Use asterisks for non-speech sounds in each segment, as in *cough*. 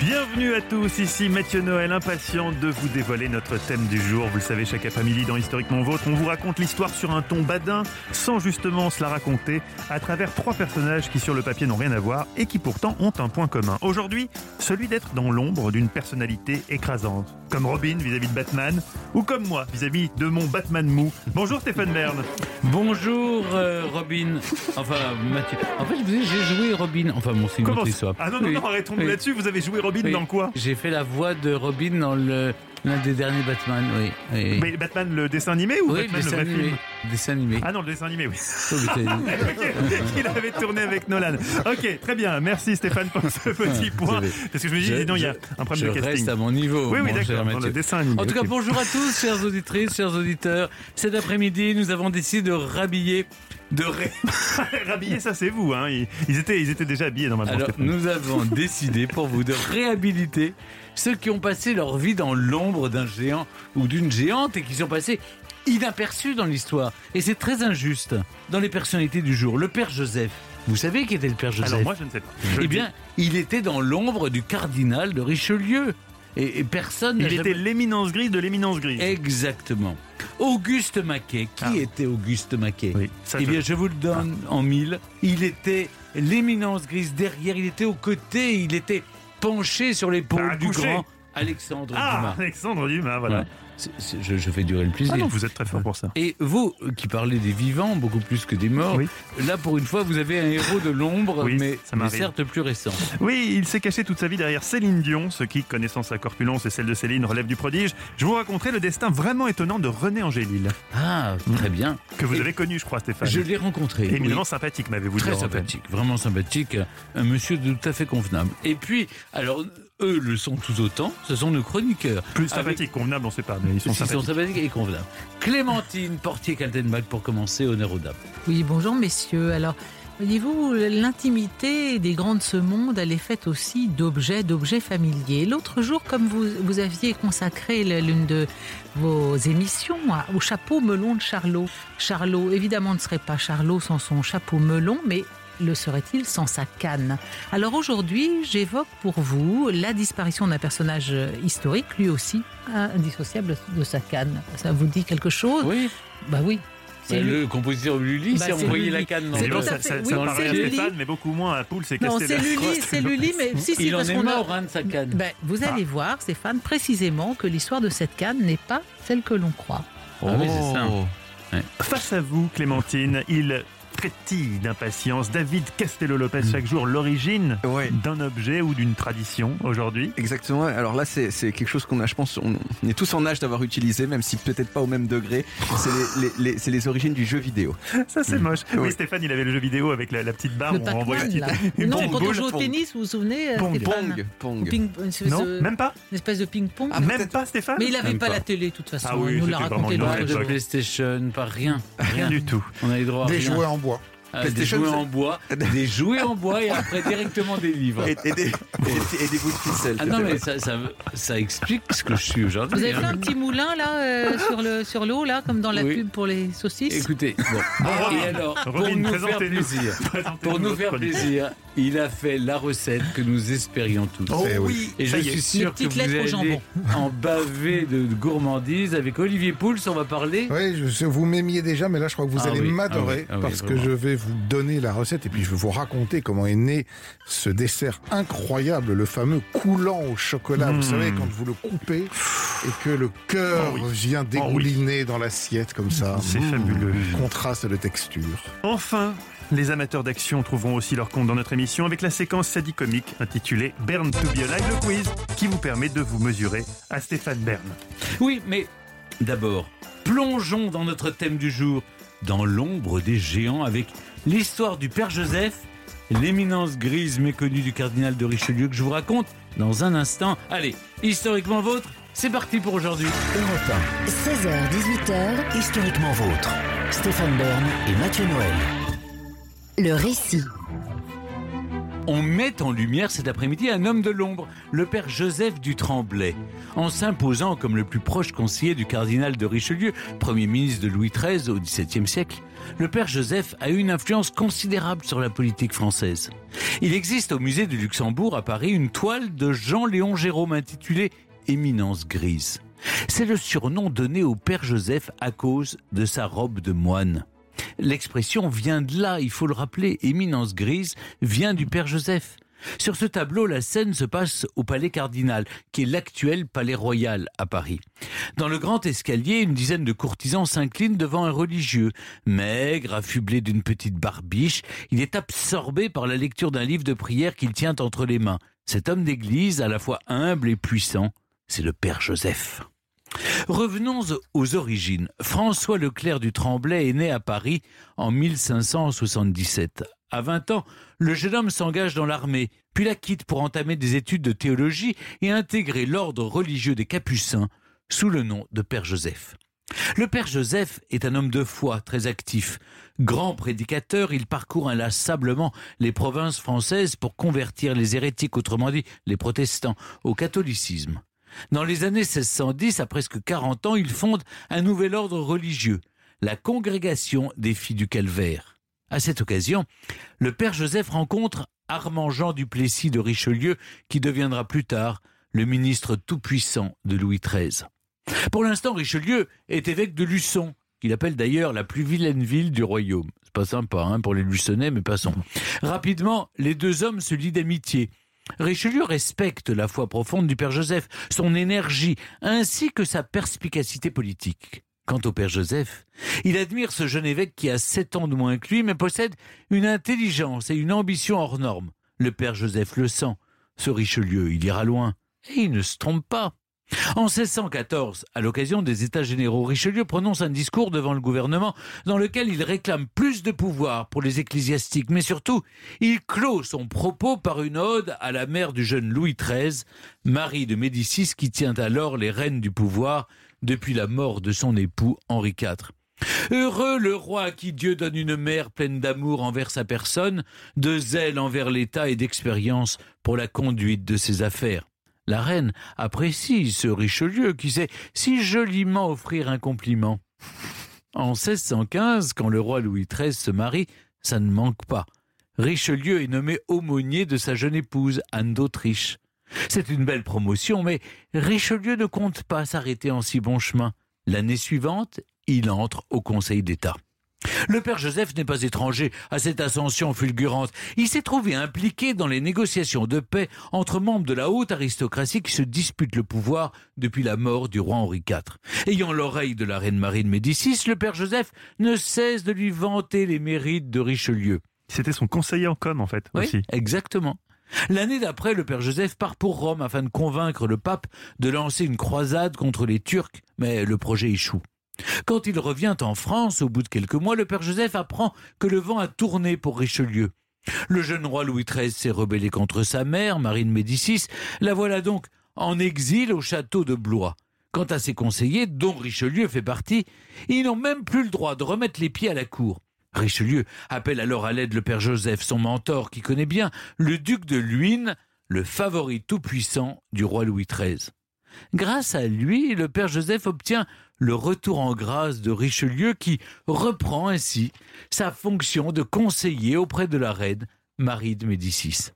Bienvenue à tous, ici Mathieu Noël, impatient de vous dévoiler notre thème du jour. Vous le savez, chaque après-midi dans Historiquement Vôtre, on vous raconte l'histoire sur un ton badin, sans justement se la raconter, à travers trois personnages qui sur le papier n'ont rien à voir et qui pourtant ont un point commun. Aujourd'hui, celui d'être dans l'ombre d'une personnalité écrasante, comme Robin vis-à-vis de Batman, ou comme moi vis-à-vis de mon Batman mou. Bonjour Stéphane Bern. Bonjour euh, Robin. Enfin Mathieu. En fait, je vous ai- j'ai joué Robin. Enfin bon, c'est une Comment autre ça histoire. Ah non, non, non, arrêtons-nous Oui. là-dessus. Vous avez joué Robin Oui. dans quoi J'ai fait la voix de Robin dans le l'un des derniers Batman. Oui. oui. Mais Batman le dessin animé ou oui, Batman le vrai animé. film Dessin animé. Ah non, le dessin animé, oui. Oh, mais t'as- Ok, Il avait tourné avec Nolan. Ok, très bien. Merci Stéphane pour ce petit point. Parce que je me dis, je- dis donc, il y a un problème je de casting. reste à mon niveau. Oui, oui, d'accord, dans Mathieu. le dessin animé. En tout cas, bonjour à tous, chères auditrices, chers auditeurs. Cet après-midi, nous avons décidé de rhabiller, de ré... *laughs* Rhabillé, ça c'est vous. Hein. Ils, étaient, ils étaient déjà habillés normalement. Alors, Stéphane. nous avons *laughs* décidé pour vous de réhabiliter ceux qui ont passé leur vie dans l'ombre d'un géant ou d'une géante et qui sont passés inaperçus dans l'histoire. Et c'est très injuste dans les personnalités du jour. Le père Joseph. Vous savez qui était le père Joseph Alors moi, je ne sais pas. Je Eh bien, il était dans l'ombre du cardinal de Richelieu. Et, et personne il était jamais- l'éminence grise de l'éminence grise. Exactement. Auguste Maquet. Qui Ah. était Auguste Maquet Oui, ça, eh bien, je vous le donne en mille. Il était l'éminence grise derrière, il était aux côtés, il était penché sur l'épaule Bah, du grand Alexandre Ah, Dumas. Alexandre Dumas, voilà. Ouais. Je, je fais durer le plaisir. Ah non, vous êtes très fort pour ça. Et vous, qui parlez des vivants beaucoup plus que des morts, Oui. là pour une fois vous avez un héros de l'ombre, Oui, mais, mais certes plus récent. Oui, il s'est caché toute sa vie derrière Céline Dion, ce qui, connaissant sa corpulence et celle de Céline, relève du prodige. Je vous raconterai le destin vraiment étonnant de René Angélil, Ah, très bien. que vous Et avez connu, je crois, Stéphane. Je l'ai rencontré. Éminemment oui. sympathique, m'avez-vous dit. Très sympathique, vraiment sympathique, un monsieur tout à fait convenable. Et puis, alors, eux le sont tout autant, ce sont nos chroniqueurs. Plus Avec- sympathique, convenable, on ne sait pas, mais ils sont Ils sont sympathiques. sympathiques et convenables. Clémentine Portier-Kaltenbach pour commencer, honneur aux dames. Oui, bonjour messieurs. Alors, voyez-vous, l'intimité des grands de ce monde, elle est faite aussi d'objets, d'objets familiers. L'autre jour, comme vous, vous aviez consacré l'une de vos émissions à- au chapeau melon de Charlot. Charlot, évidemment, ne serait pas Charlot sans son chapeau melon, mais le serait-il sans sa canne Alors aujourd'hui, j'évoque pour vous la disparition d'un personnage historique, lui aussi indissociable de sa canne. Ça vous dit quelque chose Oui, Bah oui. Lui. le compositeur Lully Bah, s'est c'est envoyé Lully. la canne dans C'est le ça, ça, oui, ça paraît c'est à. Stéphane, mais beaucoup moins à Poul, c'est Non, c'est la Lully, c'est Lully, mais si, si, Il en parce est qu'on a- mort, hein, de sa canne. Ben, vous allez voir, Stéphane, précisément que l'histoire de cette canne n'est pas celle que l'on croit. Ah oui, c'est ça. Oh. Face à vous, Clémentine, il frétille d'impatience. David Castello-Lopez, chaque jour, l'origine Ouais. d'un objet ou d'une tradition aujourd'hui. Exactement. Alors là, c'est c'est quelque chose qu'on a, je pense, on, on est tous en âge d'avoir utilisé, même si peut-être pas au même degré. C'est les, les- les- c'est les origines du jeu vidéo. Ça, c'est moche. Oui, Oui. Stéphane, il avait le jeu vidéo avec la, la petite barre le où on renvoie là. petite- Non, petite quand on joue au Pong. tennis, vous vous souvenez, euh, Pong. Stéphane Pong, pong. Non, de- même pas une espèce de ping-pong. Ah, Même pas, Stéphane mais il n'avait pas, pas. la télé, de toute façon. Ah oui, il nous l'a raconté Pas de. PlayStation, pas rien. Rien du tout. On a les droits à Des jouets en bois. world. Ah, des jouets en bois, *laughs* des jouets en bois et après *laughs* directement des livres. Et, et des, et- et des bouts de ficelle. Ah non, mais ça, ça, ça explique ce que je suis Vous aujourd'hui. avez hein. fait un petit moulin là euh, sur le sur l'eau là comme dans la Oui. pub pour les saucisses. Écoutez, bon. *laughs* et alors, pour Robin, nous faire plaisir, pour nous faire plaisir, il a fait la recette que nous espérions tous. Oh Eh oui. Et je suis sûr que vous allez en baver de gourmandise avec Olivier Pouls. On va parler. Oui, je vous m'aimiez déjà, mais là, je crois que vous Ah allez oui, m'adorer ah oui, ah oui, parce que je vais vous donner la recette et puis je vais vous raconter comment est né ce dessert incroyable, le fameux coulant au chocolat. Mmh. Vous savez, quand vous le coupez et que le cœur Oh oui. vient dégouliner dans l'assiette comme ça. C'est Mmh. fabuleux. Contraste de texture. Enfin, les amateurs d'action trouveront aussi leur compte dans notre émission avec la séquence sadicomique intitulée Bern to be alive, le quiz qui vous permet de vous mesurer à Stéphane Bern. Oui, mais d'abord, plongeons dans notre thème du jour, dans l'ombre des géants, avec l'histoire du Père Joseph, l'éminence grise méconnue du cardinal de Richelieu que je vous raconte dans un instant. Allez, historiquement vôtre, c'est parti pour aujourd'hui. Europe 16h-18h, 1, historiquement vôtre. Stéphane Bern et Mathieu Noël. le récit. On met en lumière cet après-midi un homme de l'ombre, le père Joseph du Tremblay. En s'imposant comme le plus proche conseiller du cardinal de Richelieu, premier ministre de Louis XIII au XVIIe siècle, le père Joseph a eu une influence considérable sur la politique française. Il existe au musée du Luxembourg à Paris une toile de Jean-Léon Jérôme intitulée Éminence grise. C'est le surnom donné au père Joseph à cause de sa robe de moine. L'expression vient de là, il faut le rappeler, éminence grise vient du père Joseph. Sur ce tableau, la scène se passe au palais cardinal, qui est l'actuel palais royal à Paris. Dans le grand escalier, une dizaine de courtisans s'inclinent devant un religieux. Maigre, affublé d'une petite barbiche, il est absorbé par la lecture d'un livre de prière qu'il tient entre les mains. Cet homme d'église, à la fois humble et puissant, c'est le Père Joseph. Revenons aux origines. François Leclerc du Tremblay est né à Paris en 1577. À 20 ans, le jeune homme s'engage dans l'armée, puis la quitte pour entamer des études de théologie et intégrer l'ordre religieux des Capucins sous le nom de Père Joseph. Le Père Joseph est un homme de foi très actif. Grand prédicateur, il parcourt inlassablement les provinces françaises pour convertir les hérétiques, autrement dit les protestants, au catholicisme. Dans les années 1610, à presque 40 ans, il fonde un nouvel ordre religieux, la Congrégation des Filles du Calvaire. À cette occasion, le Père Joseph rencontre Armand Jean Duplessis de Richelieu, qui deviendra plus tard le ministre tout-puissant de Louis XIII. Pour l'instant, Richelieu est évêque de Luçon, qu'il appelle d'ailleurs la plus vilaine ville du royaume. C'est pas sympa hein, pour les Luçonnais, mais passons. Rapidement, les deux hommes se lient d'amitié. Richelieu respecte la foi profonde du Père Joseph, son énergie, ainsi que sa perspicacité politique. Quant au Père Joseph, il admire ce jeune évêque qui a sept ans de moins que lui, mais possède une intelligence et une ambition hors normes. Le Père Joseph le sent. Ce Richelieu, il ira loin. Et il ne se trompe pas. En 1614, à l'occasion des États généraux, Richelieu prononce un discours devant le gouvernement dans lequel il réclame plus de pouvoir pour les ecclésiastiques, mais surtout, il clôt son propos par une ode à la mère du jeune Louis XIII, Marie de Médicis, qui tient alors les rênes du pouvoir depuis la mort de son époux Henri IV. Heureux le roi à qui Dieu donne une mère pleine d'amour envers sa personne, de zèle envers l'État et d'expérience pour la conduite de ses affaires. La reine apprécie ce Richelieu qui sait si joliment offrir un compliment. En 1615, quand le roi Louis XIII se marie, ça ne manque pas. Richelieu est nommé aumônier de sa jeune épouse, Anne d'Autriche. C'est une belle promotion, mais Richelieu ne compte pas s'arrêter en si bon chemin. L'année suivante, il entre au Conseil d'État. Le père Joseph n'est pas étranger à cette ascension fulgurante. Il s'est trouvé impliqué dans les négociations de paix entre membres de la haute aristocratie qui se disputent le pouvoir depuis la mort du roi Henri IV. Ayant l'oreille de la reine Marie de Médicis, le père Joseph ne cesse de lui vanter les mérites de Richelieu. C'était son conseiller en com, en fait, Oui, aussi. exactement. L'année d'après, le père Joseph part pour Rome afin de convaincre le pape de lancer une croisade contre les Turcs, mais le projet échoue. Quand il revient en France, au bout de quelques mois, le père Joseph apprend que le vent a tourné pour Richelieu. Le jeune roi Louis XIII s'est rebellé contre sa mère, Marie de Médicis. La voilà donc en exil au château de Blois. Quant à ses conseillers, dont Richelieu fait partie, ils n'ont même plus le droit de remettre les pieds à la cour. Richelieu appelle alors à l'aide le père Joseph, son mentor qui connaît bien, le duc de Luynes, le favori tout-puissant du roi Louis XIII. Grâce à lui, le père Joseph obtient le retour en grâce de Richelieu qui reprend ainsi sa fonction de conseiller auprès de la reine Marie de Médicis.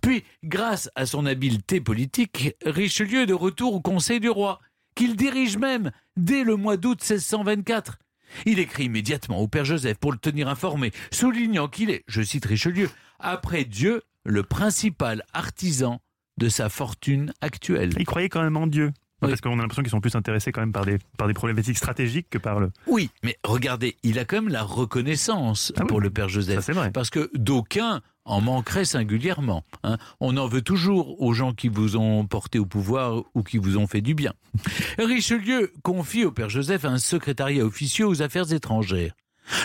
Puis, grâce à son habileté politique, Richelieu est de retour au Conseil du roi, qu'il dirige même dès le mois d'août 1624. Il écrit immédiatement au père Joseph pour le tenir informé, soulignant qu'il est, je cite Richelieu, après Dieu, le principal artisan de sa fortune actuelle. Il croyait quand même en Dieu. Oui. Parce qu'on a l'impression qu'ils sont plus intéressés quand même par des, par des problématiques stratégiques que par le. Oui, mais regardez, il a quand même la reconnaissance Ah oui, pour le père Ça, Joseph. c'est vrai. Parce que d'aucuns en manqueraient singulièrement. hein. On en veut toujours aux gens qui vous ont porté au pouvoir ou qui vous ont fait du bien. *laughs* Richelieu confie au père Joseph un secrétariat officieux aux affaires étrangères.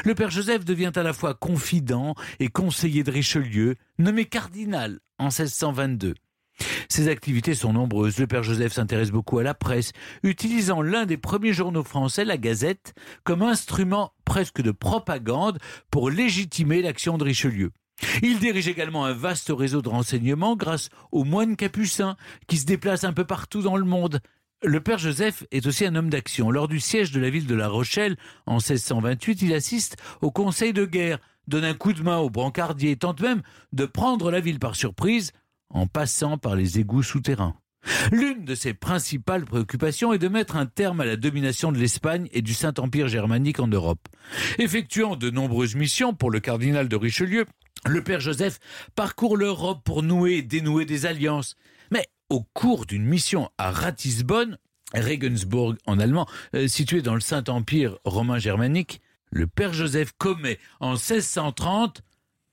Le père Joseph devient à la fois confident et conseiller de Richelieu, nommé cardinal en 1622. Ses activités sont nombreuses. Le père Joseph s'intéresse beaucoup à la presse, utilisant l'un des premiers journaux français, la Gazette, comme instrument presque de propagande pour légitimer l'action de Richelieu. Il dirige également un vaste réseau de renseignements grâce aux moines capucins qui se déplacent un peu partout dans le monde. Le père Joseph est aussi un homme d'action. Lors du siège de la ville de La Rochelle en 1628, il assiste au conseil de guerre, donne un coup de main aux brancardiers tente même de prendre la ville par surprise en passant par les égouts souterrains. L'une de ses principales préoccupations est de mettre un terme à la domination de l'Espagne et du Saint-Empire germanique en Europe. Effectuant de nombreuses missions pour le cardinal de Richelieu, le père Joseph parcourt l'Europe pour nouer et dénouer des alliances. Mais au cours d'une mission à Ratisbonne, Regensburg en allemand, euh, situé dans le Saint-Empire romain germanique, le père Joseph commet en 1630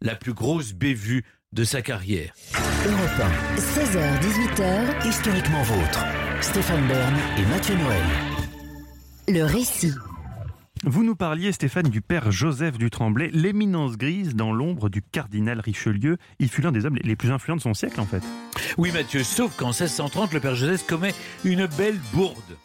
la plus grosse bévue de sa carrière. Europe 1, 16h-18h, Historiquement vôtre. Stéphane Bern et Mathieu Noël. le récit. Vous nous parliez, Stéphane, du père Joseph du Tremblay, l'éminence grise dans l'ombre du cardinal Richelieu. Il fut l'un des hommes les plus influents de son siècle, en fait. Oui, Mathieu, sauf qu'en 1630, le père Joseph commet une belle bourde.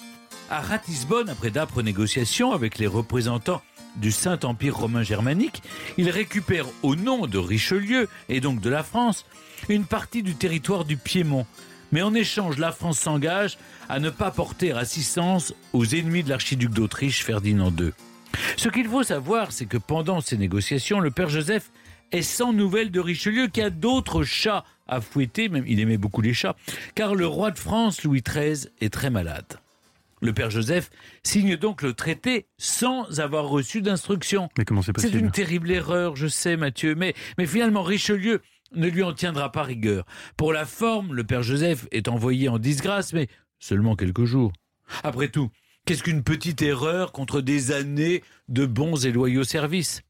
À Ratisbonne, après d'âpres négociations avec les représentants du Saint-Empire romain germanique, il récupère au nom de Richelieu et donc de la France une partie du territoire du Piémont. Mais en échange, la France s'engage à ne pas porter assistance aux ennemis de l'archiduc d'Autriche Ferdinand II. Ce qu'il faut savoir, c'est que pendant ces négociations, le père Joseph est sans nouvelles de Richelieu qui a d'autres chats à fouetter, même il aimait beaucoup les chats, car le roi de France, Louis XIII, est très malade. Le père Joseph signe donc le traité sans avoir reçu d'instruction. Mais comment c'est C'est possible une terrible erreur, je sais, Mathieu, mais, mais finalement, Richelieu ne lui en tiendra pas rigueur. Pour la forme, le père Joseph est envoyé en disgrâce, mais seulement quelques jours. Après tout, qu'est-ce qu'une petite erreur contre des années de bons et loyaux services?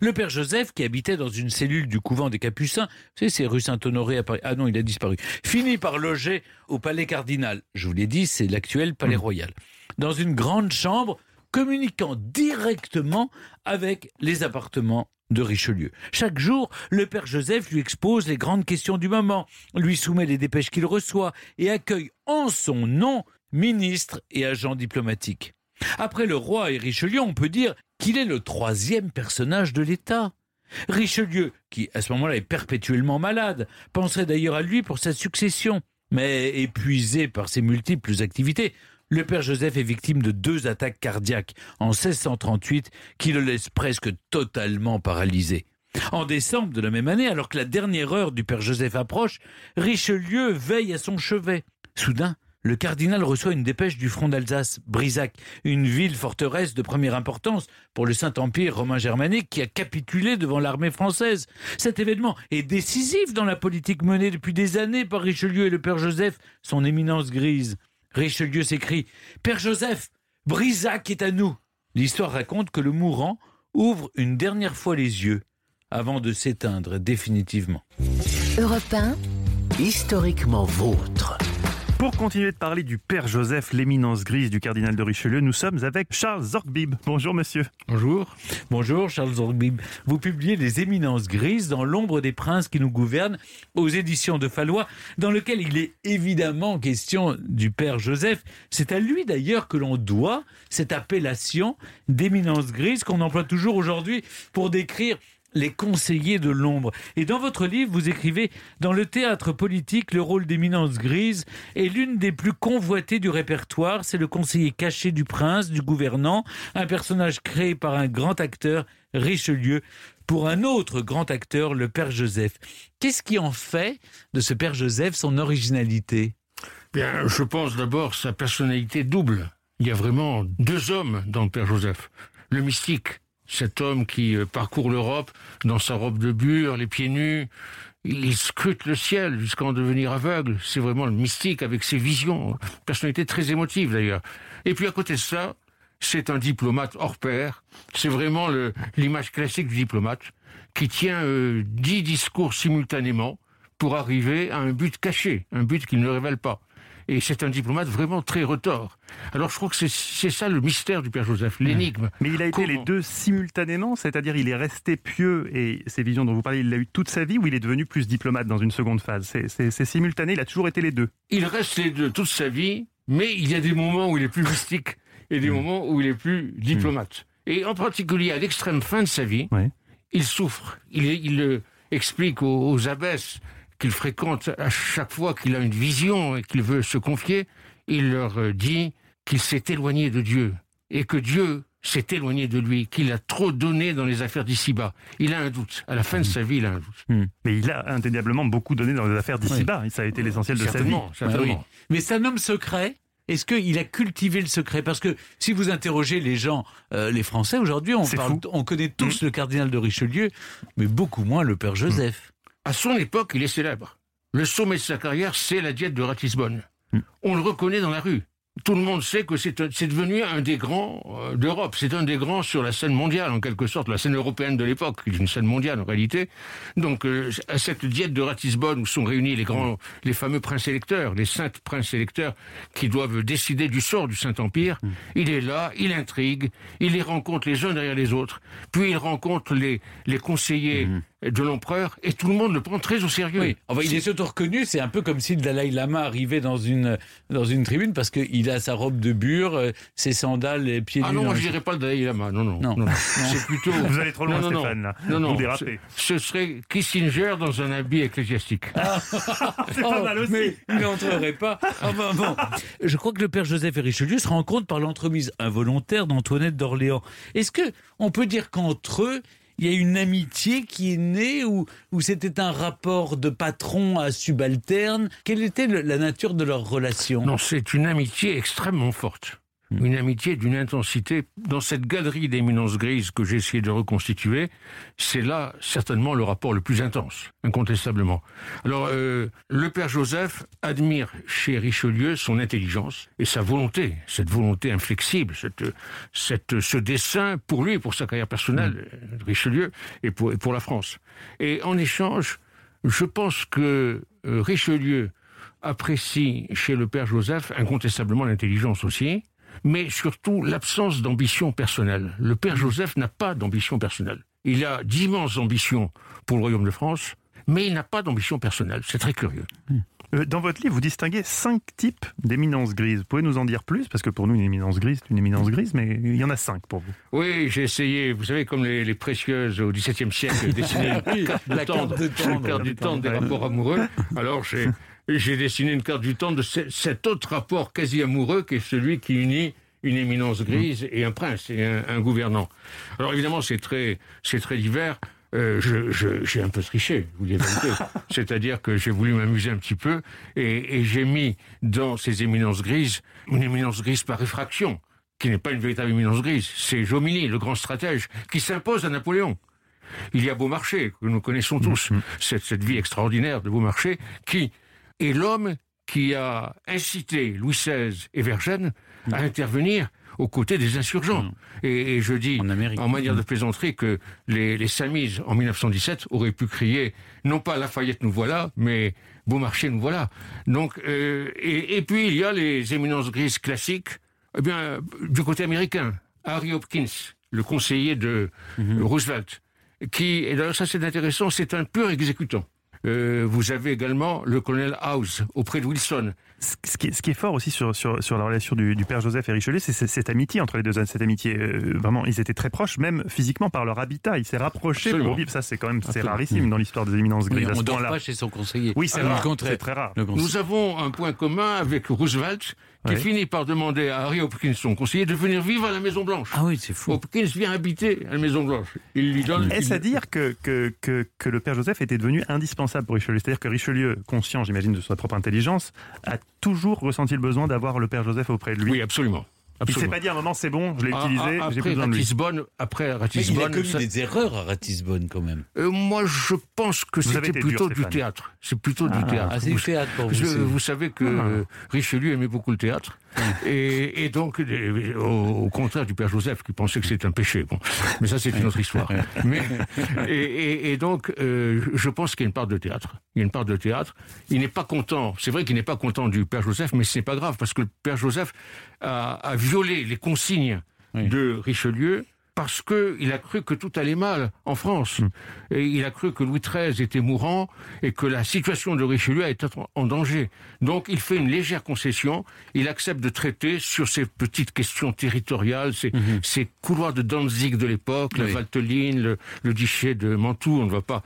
Le père Joseph, qui habitait dans une cellule du couvent des Capucins, vous savez, c'est rue Saint-Honoré à Paris. Ah non, il a disparu. Finit par loger au palais cardinal. Je vous l'ai dit, c'est l'actuel palais royal. Dans une grande chambre communiquant directement avec les appartements de Richelieu. Chaque jour, le père Joseph lui expose les grandes questions du moment, lui soumet les dépêches qu'il reçoit et accueille en son nom ministres et agents diplomatiques. Après le roi et Richelieu, on peut dire qu'il est le troisième personnage de l'État. Richelieu, qui à ce moment-là est perpétuellement malade, penserait d'ailleurs à lui pour sa succession. Mais épuisé par ses multiples activités, le père Joseph est victime de deux attaques cardiaques en 1638 qui le laissent presque totalement paralysé. En décembre de la même année, alors que la dernière heure du père Joseph approche, Richelieu veille à son chevet. Soudain, le cardinal reçoit une dépêche du front d'Alsace, Brisac, une ville forteresse de première importance pour le Saint-Empire romain germanique qui a capitulé devant l'armée française. Cet événement est décisif dans la politique menée depuis des années par Richelieu et le père Joseph, son éminence grise. Richelieu s'écrie Père Joseph, Brisac est à nous. L'histoire raconte que le mourant ouvre une dernière fois les yeux avant de s'éteindre définitivement. Europe 1, Historiquement vôtre. Pour continuer de parler du père Joseph, l'éminence grise du cardinal de Richelieu, nous sommes avec Charles Zorgbib. Bonjour, monsieur. Bonjour. Bonjour Charles Zorbib. Vous publiez Les Éminences Grises dans l'ombre des princes qui nous gouvernent aux éditions de Fallois, dans lequel il est évidemment question du père Joseph. C'est à lui d'ailleurs que l'on doit cette appellation d'éminence grise qu'on emploie toujours aujourd'hui pour décrire les conseillers de l'ombre. Et dans votre livre, vous écrivez Dans le théâtre politique, le rôle d'éminence grise est l'une des plus convoitées du répertoire. C'est le conseiller caché du prince, du gouvernant, un personnage créé par un grand acteur, Richelieu, pour un autre grand acteur, le père Joseph. Qu'est-ce qui en fait de ce père Joseph son originalité? Bien, je pense d'abord sa personnalité double. Il y a vraiment deux hommes dans le Père Joseph. Le mystique, cet homme qui euh, parcourt l'Europe dans sa robe de bure, les pieds nus, il scrute le ciel jusqu'à en devenir aveugle. C'est vraiment le mystique avec ses visions. Personnalité très émotive d'ailleurs. Et puis à côté de ça, c'est un diplomate hors pair. C'est vraiment l'image classique du diplomate qui tient euh, dix discours simultanément pour arriver à un but caché, un but qu'il ne révèle pas. Et c'est un diplomate vraiment très retors. Alors je crois que c'est- ça le mystère du Père Joseph, l'énigme. Mais il a été Comment les deux simultanément, c'est-à-dire il est resté pieux et ces visions dont vous parlez, il l'a eu toute sa vie ou il est devenu plus diplomate dans une seconde phase? C'est- simultané, il a toujours été les deux. Il reste les deux toute sa vie, mais il y a des moments où il est plus mystique et des moments où il est plus diplomate. Et en particulier à l'extrême fin de sa vie, Ouais. il souffre. Il il, explique aux, aux abbesses qu'il fréquente à chaque fois qu'il a une vision et qu'il veut se confier, il leur euh, dit qu'il s'est éloigné de Dieu et que Dieu s'est éloigné de lui, qu'il a trop donné dans les affaires d'ici-bas. Il a un doute. À la fin de sa vie, il a un doute. Hmm. Mais il a indéniablement beaucoup donné dans les affaires d'ici-bas. Ça a été l'essentiel de sa vie. Certainement, certainement. Oui. Mais c'est un homme secret. Est-ce qu'il a cultivé le secret? Parce que si vous interrogez les gens, euh, les Français aujourd'hui, on, parle- connaît tous le cardinal de Richelieu, mais beaucoup moins le père Joseph. À son époque, il est célèbre. Le sommet de sa carrière, c'est la diète de Ratisbonne. On le reconnaît dans la rue. Tout le monde sait que c'est devenu un des grands euh, d'Europe. C'est un des grands sur la scène mondiale, en quelque sorte, la scène européenne de l'époque, qui est une scène mondiale en réalité. Donc, euh, à cette diète de Ratisbonne, où sont réunis les grands, les fameux princes électeurs, les cinq princes électeurs, qui doivent décider du sort du Saint-Empire, il est là, il intrigue, il les rencontre les uns derrière les autres, puis il rencontre les, les conseillers de l'empereur, et tout le monde le prend très au sérieux. Oui, enfin, il est surtout reconnu, c'est un peu comme si le Dalai Lama arrivait dans une, dans une tribune parce qu'il a sa robe de bure, euh, ses sandales, les pieds Ah non, moi je dirais pas le Dalai Lama. Non, non, Non. non. non. C'est plutôt. Vous allez trop loin, non, non, Stéphane, non. là. Non, non. Vous dérapez. Ce, ce serait Kissinger dans un habit ecclésiastique. *laughs* C'est pas mal aussi. Oh, Mais il n'entrerait pas. Enfin, bon. Je crois que le père Joseph et Richelieu se rencontrent par l'entremise involontaire d'Antoinette d'Orléans. Est-ce que on peut dire qu'entre eux, il y a une amitié qui est née ou, c'était un rapport de patron à subalterne? Quelle était la nature de leur relation? Non, c'est une amitié extrêmement forte. Une amitié d'une intensité. Dans cette galerie d'éminence grise que j'ai essayé de reconstituer, c'est là certainement le rapport le plus intense, incontestablement. Alors, euh, le père Joseph admire chez Richelieu son intelligence et sa volonté, cette volonté inflexible, cette, cette, ce dessin pour lui, pour sa carrière personnelle, euh, Richelieu, et pour, et pour la France. Et en échange, je pense que euh, Richelieu apprécie chez le père Joseph incontestablement l'intelligence aussi, mais surtout l'absence d'ambition personnelle. Le père Joseph n'a pas d'ambition personnelle. Il a d'immenses ambitions pour le royaume de France, mais il n'a pas d'ambition personnelle. C'est très curieux. Euh, Dans votre livre, vous distinguez cinq types d'éminence grise. Vous pouvez nous en dire plus? Parce que pour nous, une éminence grise, c'est une éminence grise, mais il y en a cinq pour vous. Oui, j'ai essayé, vous savez, comme les, les précieuses au XVIIe siècle, *laughs* dessiner une carte du la temps, carte de temps, la carte du temps des rapports amoureux. Alors j'ai j'ai dessiné une carte du temps de ce- cet autre rapport quasi amoureux qui est celui qui unit une éminence grise et un prince et un, un gouvernant. Alors évidemment, c'est très, c'est très divers. Euh, je- je- j'ai un peu triché, je vous dis la vérité. *laughs* C'est-à-dire que j'ai voulu m'amuser un petit peu et, et j'ai mis dans ces éminences grises une éminence grise par effraction qui n'est pas une véritable éminence grise. C'est Jomini, le grand stratège, qui s'impose à Napoléon. Il y a Beaumarchais, que nous connaissons tous, cette, cette vie extraordinaire de Beaumarchais, qui est l'homme qui a incité Louis XVI et Vergennes à intervenir aux côtés des insurgents. Et, et je dis, En Amérique. en manière de plaisanterie, que les, les Samis, en 1917, auraient pu crier, non pas Lafayette nous voilà, mais Beaumarchais nous voilà. Donc, euh, et, et puis il y a les éminences grises classiques, eh bien, du côté américain, Harry Hopkins, le conseiller de Roosevelt, qui, et d'ailleurs ça c'est intéressant, c'est un pur exécutant. Euh, vous avez également le colonel House auprès de Wilson. Ce qui est, ce qui est fort aussi sur, sur, sur la relation du, du père Joseph et Richelieu, c'est cette amitié entre les deux hommes. Cette amitié, euh, vraiment, ils étaient très proches, même physiquement par leur habitat. Ils s'est rapprochés Absolument. pour vivre. Ça, c'est quand même c'est rarissime dans l'histoire des éminences Oui, grises. on dort point-là. pas chez son conseiller. Oui, c'est. C'est très rare. Nous avons un point commun avec Roosevelt, qui finit par demander à Harry Hopkins, son conseiller, de venir vivre à la Maison Blanche. Ah oui, c'est fou. Hopkins vient habiter à la Maison Blanche. Il lui donne. Est-ce à dire que, que, que, que le père Joseph était devenu indispensable pour Richelieu? C'est-à-dire que Richelieu, conscient, j'imagine, de sa propre intelligence, a toujours ressenti le besoin d'avoir le père Joseph auprès de lui? Oui, absolument. Il s'est absolument. pas dit à un moment, c'est bon, je l'ai Ah, utilisé, ah, j'ai plus besoin de lui. Ratisbonne, après Mais il a Ratisbonne, commis ça- des erreurs à Ratisbonne quand même. Euh, moi je pense que c'était dur, plutôt du théâtre. C'est plutôt du théâtre. Ah, c'est du Vous- théâtre pour vous. Je- vous savez que Ah. Richelieu aimait beaucoup le théâtre. *laughs* Et, et donc, euh, au, au contraire du père Joseph, qui pensait que c'était un péché. Bon. Mais ça, c'est une autre histoire. *laughs* Mais, et, et- et donc, euh, je pense qu'il y a une part de théâtre. Il y a une part de théâtre. Il n'est pas content. C'est vrai qu'il n'est pas content du père Joseph, mais ce n'est pas grave, parce que le père Joseph a, a violé les consignes Oui. de Richelieu parce que il a cru que tout allait mal en France. Mm. Et il a cru que Louis XIII était mourant et que la situation de Richelieu était en danger. Donc il fait une légère concession. Il accepte de traiter sur ces petites questions territoriales, ces, ces couloirs de Danzig de l'époque, la Oui. Valteline, le, le duché de Mantoue. On ne va pas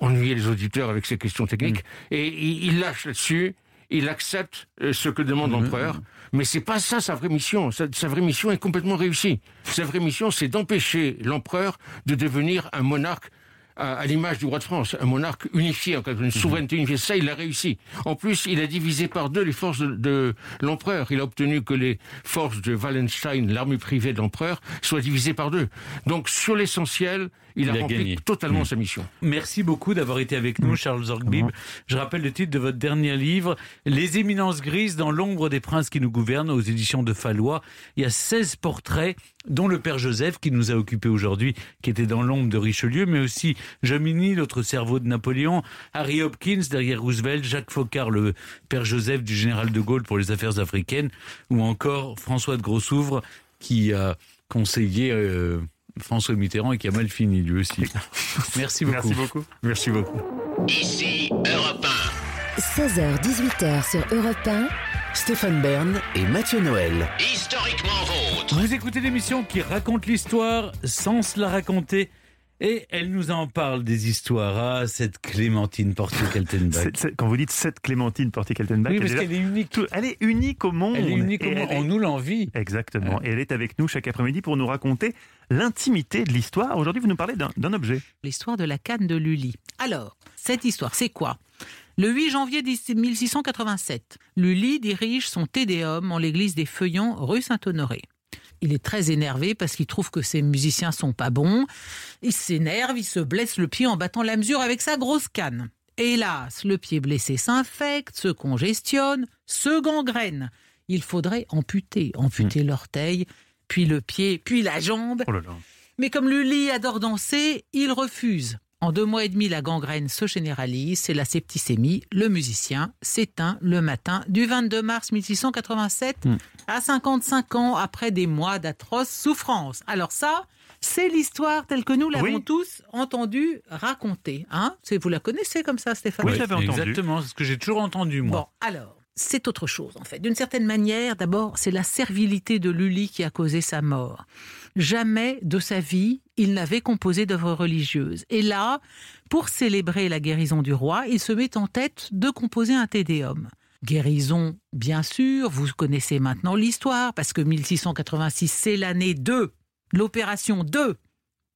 ennuyer les auditeurs avec ces questions techniques. Et il, il lâche là-dessus. Il accepte euh, ce que demande l'empereur, mais c'est pas ça sa vraie mission. Sa, sa vraie mission est complètement réussie. Sa vraie mission, c'est d'empêcher l'empereur de devenir un monarque à, à l'image du roi de France, un monarque unifié, en quelque sorte, une souveraineté unifiée. Ça, il l'a réussi. En plus, il a divisé par deux les forces de, de l'empereur. Il a obtenu que les forces de Wallenstein, l'armée privée de l'empereur, soient divisées par deux. Donc, sur l'essentiel, il, Il a, a rempli gagné. totalement Mm. sa mission. Merci beaucoup d'avoir été avec nous, Charles Zorgbib. Je rappelle le titre de votre dernier livre, Les éminences grises dans l'ombre des princes qui nous gouvernent, aux éditions de Fallois. Il y a 16 portraits, dont le père Joseph, qui nous a occupés aujourd'hui, qui était dans l'ombre de Richelieu, mais aussi Jomini, l'autre cerveau de Napoléon, Harry Hopkins derrière Roosevelt, Jacques Foccart, le père Joseph du général de Gaulle pour les affaires africaines, ou encore François de Grossouvre, qui a conseillé euh, François Mitterrand et qui a mal fini lui aussi. *laughs* Merci beaucoup. Merci beaucoup. Merci beaucoup. Ici Europe 16h-18h sur Europe 1. Stéphane Bern et Mathieu Noël. 1. Historiquement vôtre. Vous écoutez l'émission qui raconte l'histoire sans se la raconter. Et elle nous en parle des histoires. Ah, cette Clémentine Portier-Kaltenbach. Quand vous dites cette Clémentine Portier-Kaltenbach, Oui, elle, parce qu'elle est unique. tout- elle est unique au monde. Elle est unique. Au monde. est- On nous l'envie. Exactement. Et elle est avec nous chaque après-midi pour nous raconter l'intimité de l'histoire. Aujourd'hui, vous nous parlez d'un objet. l'histoire de la canne de Lully. Alors, cette histoire, c'est quoi? Le 8 janvier 1687, Lully dirige son Tédéum en l'église des Feuillants, rue Saint-Honoré. Il est très énervé parce qu'il trouve que ses musiciens sont pas bons. Il s'énerve, il se blesse le pied en battant la mesure avec sa grosse canne. Hélas, le pied blessé s'infecte, se congestionne, se gangrène. Il faudrait amputer, amputer l'orteil, puis le pied, puis la jambe. Oh là là. Mais comme Lully adore danser, il refuse. En deux mois et demi, la gangrène se généralise, c'est la septicémie. Le musicien s'éteint le matin du 22 mars 1687 Hmm. à 55 ans après des mois d'atroces souffrances. Alors ça, c'est l'histoire telle que nous l'avons Oui. tous entendue raconter. Hein C'est- vous la connaissez comme ça, Stéphane? Oui, je l'avais entendu. Exactement, c'est ce que j'ai toujours entendu, moi. Bon, alors, c'est autre chose en fait. D'une certaine manière, d'abord, c'est la servilité de Lully qui a causé sa mort. Jamais de sa vie, il n'avait composé d'œuvres religieuses. Et là, pour célébrer la guérison du roi, il se met en tête de composer un tédéum. Guérison, bien sûr, vous connaissez maintenant l'histoire, parce que 1686, c'est l'année de l'opération 2,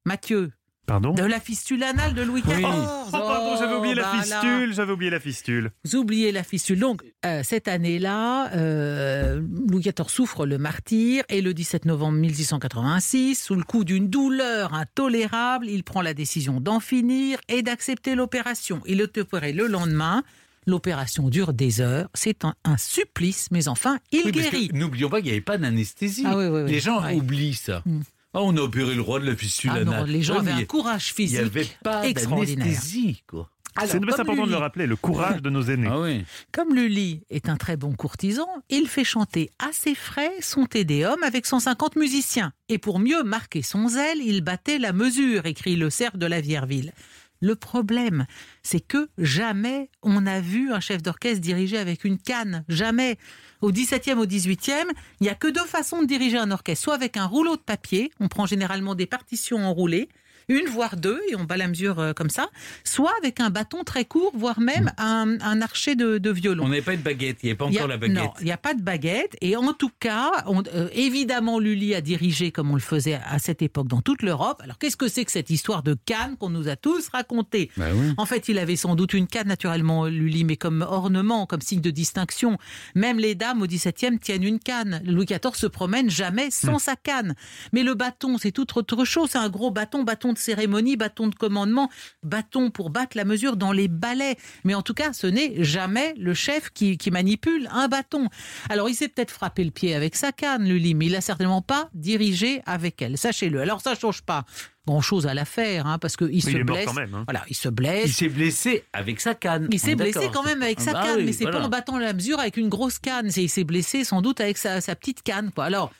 Mathieu, Pardon de la fistule anale de Louis XIV. Oui. Oh, pardon, j'avais oublié la bah fistule, j'avais oublié la fistule. Vous oubliez la fistule. Donc, euh, cette année-là, euh, Louis XIV souffre le martyr et le 17 novembre 1686, sous le coup d'une douleur intolérable, il prend la décision d'en finir et d'accepter l'opération. Il est opéré le lendemain. L'opération dure des heures. C'est un, un supplice, mais enfin, il Oui, guérit. N'oublions pas qu'il n'y avait pas d'anesthésie. Ah oui, oui, oui. Les gens Ouais. oublient ça. Mm. Ah, on a opéré le roi de la fistule Ah non, les gens Ouais, avaient un courage Il n'y physique avait pas extraordinaire. d'anesthésie, quoi. C'est important de le rappeler, le courage de nos *laughs* aînés. Ah oui. Comme Lully est un très bon courtisan, il fait chanter à ses frais son Tédéum avec 150 musiciens. Et pour mieux marquer son zèle, il battait la mesure, écrit le cerf de la Vierville. Le problème, c'est que jamais on n'a vu un chef d'orchestre diriger avec une canne. Jamais. Au 17e, au 18e, il n'y a que deux façons de diriger un orchestre. Soit avec un rouleau de papier, on prend généralement des partitions enroulées, une voire deux, et on bat la mesure euh, comme ça. Soit avec un bâton très court, voire même un, un archet de, de violon. On n'avait pas de baguette, il n'y avait pas a- encore la baguette. Non, il n'y a pas de baguette. Et en tout cas, on- euh, évidemment, Lully a dirigé comme on le faisait à cette époque dans toute l'Europe. Alors, qu'est-ce que c'est que cette histoire de canne qu'on nous a tous racontée? Bah oui. En fait, il avait sans doute une canne, naturellement, Lully, mais comme ornement, comme signe de distinction. Même les dames au XVIIe tiennent une canne. Louis XIV se promène jamais sans sa canne. Mais le bâton, c'est tout autre chose. C'est un gros bâton, bâton de cérémonie, bâton de commandement, bâton pour battre la mesure dans les ballets. Mais en tout cas, ce n'est jamais le chef qui, qui manipule un bâton. Alors, il s'est peut-être frappé le pied avec sa canne, Lully, mais il n'a certainement pas dirigé avec elle. Sachez-le. Alors, ça change pas grand-chose à l'affaire, hein, parce qu'il se il blesse. quand même. hein. Voilà, il se blesse. Il s'est blessé avec sa canne. Il s'est blessé quand même avec Ah sa bah canne, oui, mais c'est voilà. pas en battant la mesure avec une grosse canne. C'est- Il s'est blessé sans doute avec sa, sa petite canne. Quoi. Alors,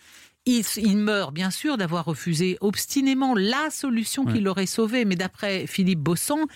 Il, il meurt bien sûr d'avoir refusé obstinément la solution qui l'aurait sauvé, mais d'après Philippe Bossan,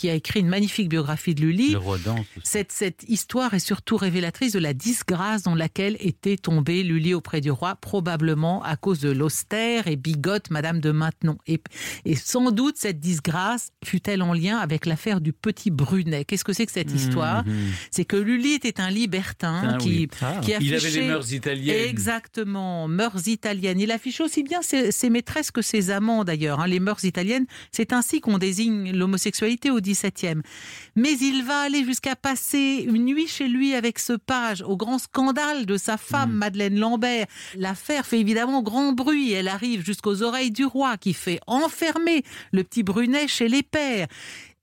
qui a écrit une magnifique biographie de Lully, Le roi danse. cette, cette histoire est surtout révélatrice de la disgrâce dans laquelle était tombée Lully auprès du roi, probablement à cause de l'austère et bigote Madame de Maintenon. Et, et sans doute cette disgrâce fut-elle en lien avec l'affaire du petit Brunet. Qu'est-ce que c'est que cette histoire? Mhm. C'est que Lully était un libertin Ah qui, oui. qui Il avait affichait- les mœurs italiennes. Exactement, mœurs italiennes. Il affiche aussi bien ses, ses maîtresses que ses amants d'ailleurs. hein. Les mœurs italiennes, c'est ainsi qu'on désigne l'homosexualité au XVIIe. Mais il va aller jusqu'à passer une nuit chez lui avec ce page, au grand scandale de sa femme, Madeleine Lambert. L'affaire fait évidemment grand bruit. Elle arrive jusqu'aux oreilles du roi qui fait enfermer le petit Brunet chez les pères.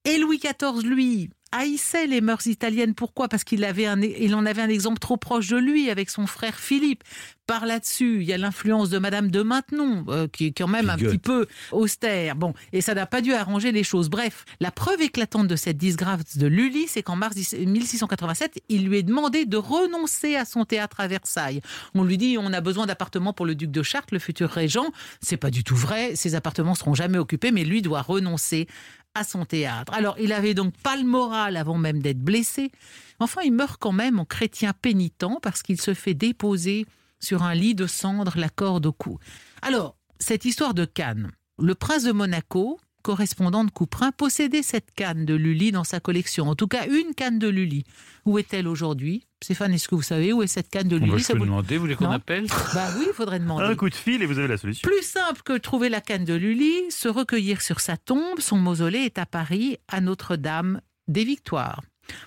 Et Louis XIV, lui, haïssait les mœurs italiennes. Pourquoi? Parce qu'il avait un, il en avait un exemple trop proche de lui avec son frère Philippe. Par là-dessus, il y a l'influence de Madame de Maintenon, euh, qui est quand même un petit peu austère. Bon, et ça n'a pas dû arranger les choses. Bref, la preuve éclatante de cette disgrâce de Lully, c'est qu'en mars 1687, il lui est demandé de renoncer à son théâtre à Versailles. On lui dit on a besoin d'appartements pour le duc de Chartres, le futur régent. C'est pas du tout vrai. Ces appartements seront jamais occupés, mais lui doit renoncer à son théâtre. Alors, il avait donc pas le moral avant même d'être blessé. Enfin, il meurt quand même en chrétien pénitent parce qu'il se fait déposer sur un lit de cendres, la corde au cou. Alors, cette histoire de Cannes, le prince de Monaco, correspondant de Couperin, possédait cette canne de Lully dans sa collection. En tout cas, une canne de Lully. Où est-elle aujourd'hui? Stéphane, est-ce que vous savez où est cette canne de On va Lully? Ça vous- demander, vous voulez qu'on appelle? Bah oui, il faudrait demander. Un coup de fil et vous avez la solution. Plus simple que trouver la canne de Lully, se recueillir sur sa tombe, son mausolée est à Paris, à Notre-Dame des Victoires.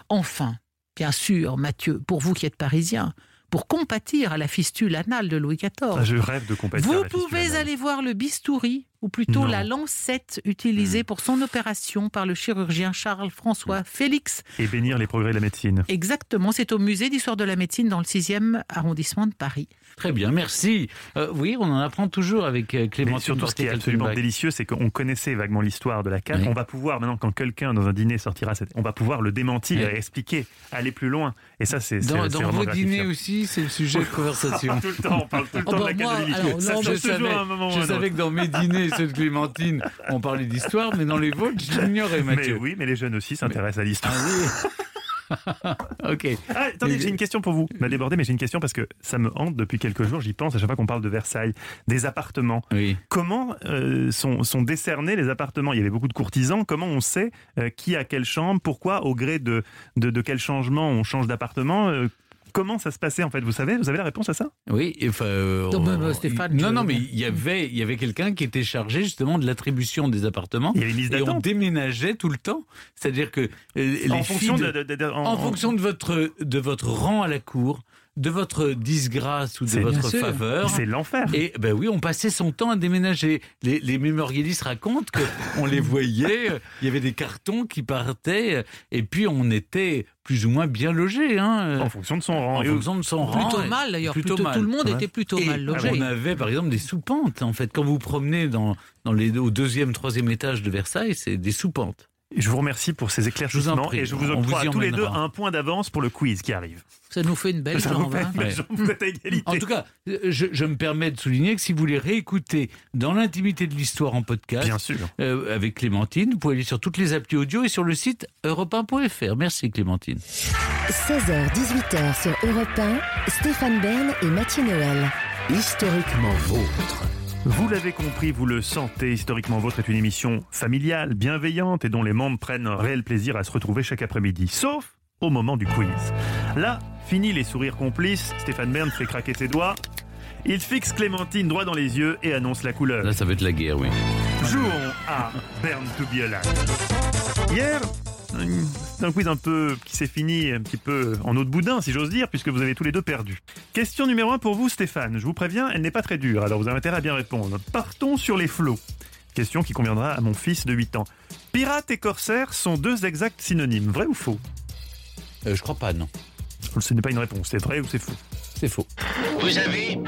Enfin, bien sûr, Mathieu, pour vous qui êtes parisien, pour compatir à la fistule anale de Louis XIV, Ah, je rêve de compatir. vous à la fistule pouvez aller voir le bistouri, ou plutôt Non. la lancette utilisée pour son opération par le chirurgien Charles-François Félix. Et bénir les progrès de la médecine. Exactement, c'est au musée d'histoire de la médecine dans le 6e arrondissement de Paris. Très bien, merci. Euh, oui, on en apprend toujours avec euh, Mais surtout, ce qui est absolument délicieux, c'est qu'on connaissait vaguement l'histoire de la canne. Oui. On va pouvoir, maintenant, quand quelqu'un dans un dîner sortira, cette... on va pouvoir le démentir Oui. et expliquer, aller plus loin. Et ça, c'est Dans, dans vos dîners aussi, c'est le sujet de *laughs* On conversation. tout le temps, on parle tout le Oh temps bah de la moi, alors, Ça non, change je toujours savais, à un moment je savais que dans mes dîners, *laughs* ceux de Clémentine, on parlait d'histoire, mais dans les vôtres, j'ignorais, Mais Mathieu. oui, mais les jeunes aussi s'intéressent à l'histoire. Ah oui. *laughs* ok. Ah, attendez, Mais- j'ai une question pour vous. M'a débordé, mais j'ai une question parce que ça me hante depuis quelques jours. J'y pense à chaque fois qu'on parle de Versailles, des appartements. Oui. Comment euh, sont, sont décernés les appartements? Il y avait beaucoup de courtisans. Comment on sait euh, qui a quelle chambre? Pourquoi, au gré de, de, de quel changement, on change d'appartement Euh, Comment ça se passait en fait? Vous savez Vous avez la réponse à ça? Oui, enfin, euh, Non, mais, on- euh, Stéphane, non, non, mais il y avait, il y avait quelqu'un qui était chargé justement de l'attribution des appartements. Il y avait une liste Et on déménageait tout le temps. C'est-à-dire que euh, les En fonction filles de, de- de- de- en, fonction de votre, de votre rang à la cour, de votre disgrâce ou de votre sûr. faveur. C'est l'enfer. Et ben oui, on passait son temps à déménager. Les, les mémorialistes racontent que on les voyait, euh, il y avait des cartons qui partaient, euh, et puis on était plus ou moins bien logés. Hein, euh, En fonction de son rang. en Et fonction de son rang. Plutôt mal d'ailleurs, plutôt plutôt, mal. tout le monde Ouais. était plutôt Et mal logé. on avait par exemple des soupentes. En fait, quand vous vous promenez dans, dans les, au deuxième, troisième étage de Versailles, c'est des soupentes. Je vous remercie pour ces Je vous en éclaircissements prie. et je vous octroie tous les deux un point d'avance pour le quiz qui arrive. Ça nous fait une belle Ça jambe. hein. une belle Ouais. jambe, vous êtes à égalité. En tout cas, je, je me permets de souligner que si vous voulez réécouter dans l'intimité de l'histoire en podcast, Bien sûr. euh, avec Clémentine, vous pouvez aller sur toutes les applis audio et sur le site europe1.fr. Merci Clémentine. 16h-18h sur Europe 1, Stéphane Bern et Mathieu Noël. Historiquement vôtre. Vous l'avez compris, vous le sentez, Historiquement Votre est une émission familiale, bienveillante et dont les membres prennent un réel plaisir à se retrouver chaque après-midi. Sauf au moment du quiz. Là, fini les sourires complices, Stéphane Bern fait craquer ses doigts. Il fixe Clémentine droit dans les yeux et annonce la couleur. Là, ça va être la guerre, oui. Jouons à Burn to be Alive. Hier, c'est un quiz un peu qui s'est fini un petit peu en eau de boudin, si j'ose dire, puisque vous avez tous les deux perdu. Question numéro un pour vous, Stéphane. Je vous préviens, elle n'est pas très dure, alors vous avez intérêt à bien répondre. Partons sur les flots. Question qui conviendra à mon fils de 8 ans. Pirate et corsaire sont deux exacts synonymes, vrai ou faux? Euh, je crois pas, non. Ce n'est pas une réponse, c'est vrai ou c'est faux C'est faux. Vous avez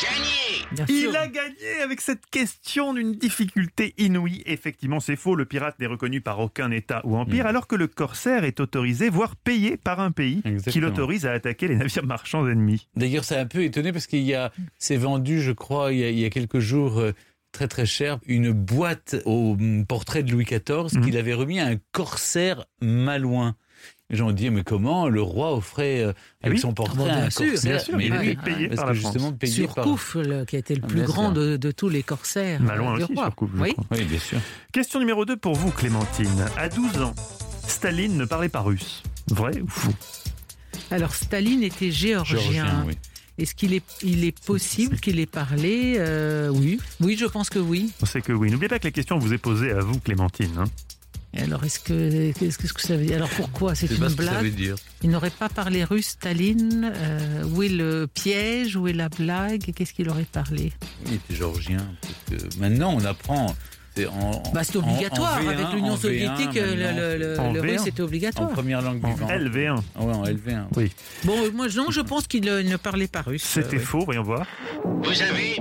gagné. Il a gagné avec cette question d'une difficulté inouïe. Effectivement, c'est faux. Le pirate n'est reconnu par aucun État ou empire, Mm. alors que le corsaire est autorisé, voire payé par un pays qui l'autorise à attaquer les navires marchands ennemis. D'ailleurs, ça a un peu étonné parce qu'il y a, c'est vendu, je crois, il y a, il y a quelques jours, euh, très très cher, une boîte au hum, portrait de Louis XIV Mhm. qu'il avait remis à un corsaire malouin. Les gens ont dit, mais comment le roi offrait euh, avec Oui. son portrait Ah bon, bien un sûr, corsaire bien sûr, Mais oui, payé parce par que la France. justement payé par... Le- qui a été le Ah, plus bien grand de, de tous les corsaires Malouin euh, du aussi, roi. Surcouf, oui. Oui, bien sûr. Question numéro 2 pour vous, Clémentine. À 12 ans, Staline ne parlait pas russe. Vrai ou faux? Alors Staline était géorgien. Géorgien, oui. Est-ce qu'il est, il est possible qu'il ait parlé euh, Oui, oui, je pense que oui. On sait que oui. N'oubliez pas que la question vous est posée à vous, Clémentine. hein. Alors, est-ce que, qu'est-ce que ça veut dire? Alors pourquoi? C'est une ce que ça veut blague dire. Il n'aurait pas parlé russe, Staline. Euh, où est le piège? Où est la blague? Qu'est-ce qu'il aurait parlé? Il était géorgien. que maintenant, on apprend. C'est en, bah, en- en obligatoire. V1, Avec en l'Union V1, soviétique, le, maintenant, le- le- En le V1. russe était En obligatoire. première langue En vivante. LV1. Ah ouais, en LV1. Oui. Bon, euh, moi, non, je pense qu'il euh, ne parlait pas russe. C'était Euh, faux, voyons voir. Vous avez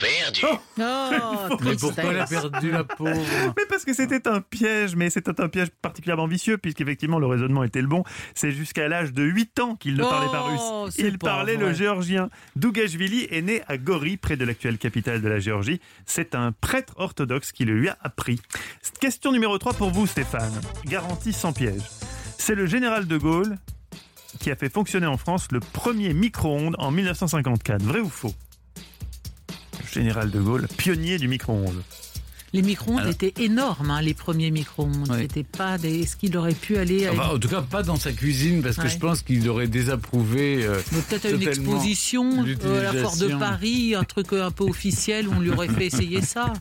perdu. Oh, Mais pourquoi elle a perdu la pauvre Mais parce que c'était un piège, mais c'était un piège particulièrement vicieux, puisqu'effectivement le raisonnement était le bon. C'est jusqu'à l'âge de 8 ans qu'il ne parlait pas Oh, russe. Il pas parlait vrai. le géorgien. Dougashvili est né à Gori, près de l'actuelle capitale de la Géorgie. C'est un prêtre orthodoxe qui le lui a appris. Question numéro 3 pour vous, Stéphane. Garantie sans piège. C'est le général de Gaulle qui a fait fonctionner en France le premier micro-ondes en 1954. Vrai ou faux? Général de Gaulle, pionnier du micro-ondes. Les micro-ondes Alors- étaient énormes, hein, les premiers micro-ondes. Oui. C'était pas des. Est-ce qu'il aurait pu aller à Enfin, en tout cas, pas dans sa cuisine, parce que Ouais. je pense qu'il aurait désapprouvé. euh, Mais Peut-être à une exposition euh, à la Fort de. Paris, un truc un peu officiel, où on lui aurait fait *laughs* essayer ça.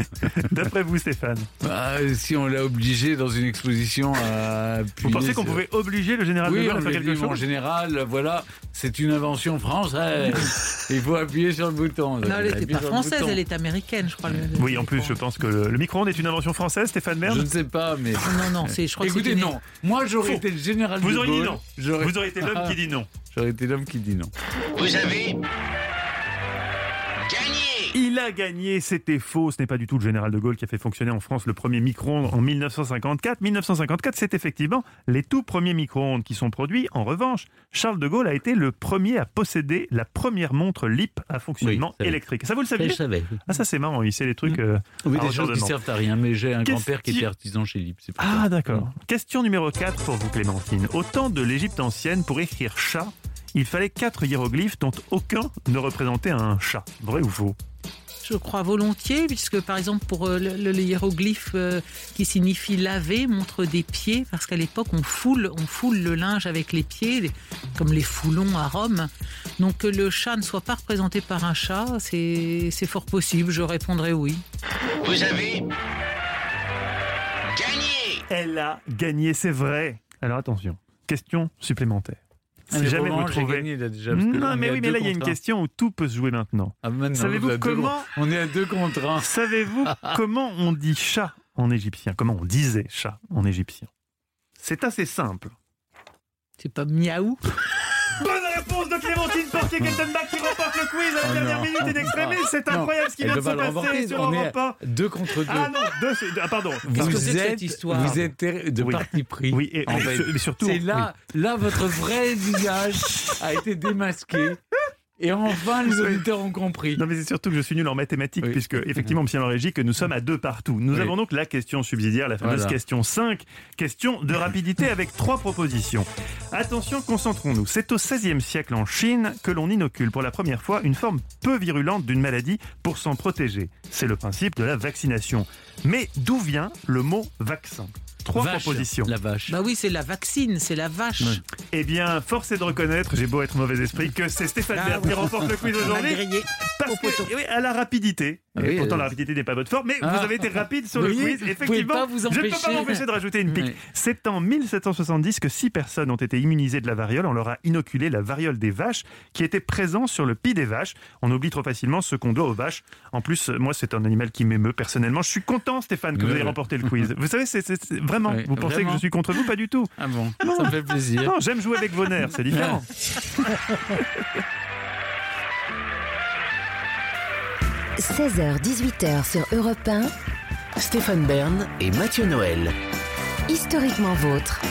*laughs* D'après vous, Stéphane bah, si on l'a obligé dans une exposition à. Vous pensez qu'on pouvait obliger le général de Oui, Gaulle on à faire quelque dit, en chose général, voilà, c'est une invention française. *laughs* Il faut appuyer sur le bouton. Non, elle n'était pas française, elle est américaine, je crois. le- Oui, en plus, je pense que le, le micro-ondes est une invention française, Stéphane Bern Je ne sais pas, mais. Non, non, c'est, je crois que c'est Écoutez, une- non. Moi, j'aurais été le général Vous de auriez dit non. J'aurais- Vous aurez été l'homme qui dit non. *laughs* J'aurais été l'homme qui dit non. Vous avez. Il a gagné, c'était faux. Ce n'est pas du tout le général de Gaulle qui a fait fonctionner en France le premier micro-ondes en 1954. 1954, c'est effectivement les tout premiers micro-ondes qui sont produits. En revanche, Charles de Gaulle a été le premier à posséder la première montre LIP à fonctionnement Oui, électrique. Ça, vous le Ça, saviez je savais. Ah, ça, c'est marrant. Il sait les trucs. euh, Oui, des choses qui servent à rien, mais j'ai un grand-père qui était artisan chez Lip. Ah d'accord. Question numéro 4 pour vous Clémentine. Au temps de l'Égypte ancienne, pour écrire chat, il fallait quatre hiéroglyphes dont aucun ne représentait un chat. Vrai ou faux Je crois volontiers, puisque par exemple pour euh, le, le- le hiéroglyphe euh, qui signifie laver montre des pieds, parce qu'à l'époque on foule, on foule le linge avec les pieds, comme les foulons à Rome. Donc que le chat ne soit pas représenté par un chat, c'est c'est fort possible. Je répondrai oui. Vous avez gagné. Elle a gagné, c'est vrai. Alors attention, question supplémentaire. Ah, Si mais jamais vous trouvez... gagné, là, déjà, Non on mais oui, mais là il y a une question où tout peut se jouer maintenant. Ah, maintenant, Savez-vous deux comment- On est à deux contre un. Savez-vous *laughs* comment on dit chat en égyptien? Comment on disait chat en égyptien? C'est assez simple. C'est pas miaou? *laughs* Bonne réponse de Clémentine Portier-Keltenbach qui remporte le quiz à la Oh dernière non. minute in extremis. C'est incroyable ce qui vient de se passer sur on Europe 1. Deux contre deux. Ah non, deux, ah pardon. Que vous que cette êtes, histoire vous êtes de Oui. parti pris. Oui, et, En et fait, surtout. C'est là, là votre vrai visage a été démasqué. Et enfin, les auditeurs ont compris. Non, mais c'est surtout que je suis nul en mathématiques, Oui. puisque, effectivement, Monsieur Régie, que nous sommes à deux partout. Nous Oui. avons donc la question subsidiaire, la fameuse Voilà. question 5, question de rapidité avec trois propositions. Attention, concentrons-nous. C'est au XVIe siècle en Chine que l'on inocule pour la première fois une forme peu virulente d'une maladie pour s'en protéger. C'est le principe de la vaccination. Mais d'où vient le mot vaccin? Trois Vache, propositions. La vache. Bah oui, c'est la vaccine, c'est la vache. Ouais. Eh bien, force est de reconnaître, j'ai beau être mauvais esprit, que c'est Stéphane Ah Bern oui. qui remporte le quiz aujourd'hui. Parce que, oui, à la rapidité. Ah Et oui, pourtant, euh. la rapidité n'est pas votre forme, mais Ah. vous avez été rapide sur le quiz. Effectivement, vous je ne peux pas empêcher. m'empêcher de rajouter une pique. Oui. C'est en 1770 que six personnes ont été immunisées de la variole. On leur a inoculé la variole des vaches qui était présent sur le pis des vaches. On oublie trop facilement ce qu'on doit aux vaches. En plus, euh, moi, c'est un animal qui m'émeut personnellement. Je suis content, Stéphane, que vous ayez remporté le quiz. Vous savez, c'est vraiment, vous pensez vraiment. que je suis contre vous? Pas du tout. Ah bon, ça me fait plaisir. Non, j'aime jouer avec vos nerfs, c'est différent. *laughs* 16h-18h sur Europe 1, Stéphane Bern et Mathieu Noël. historiquement vôtre.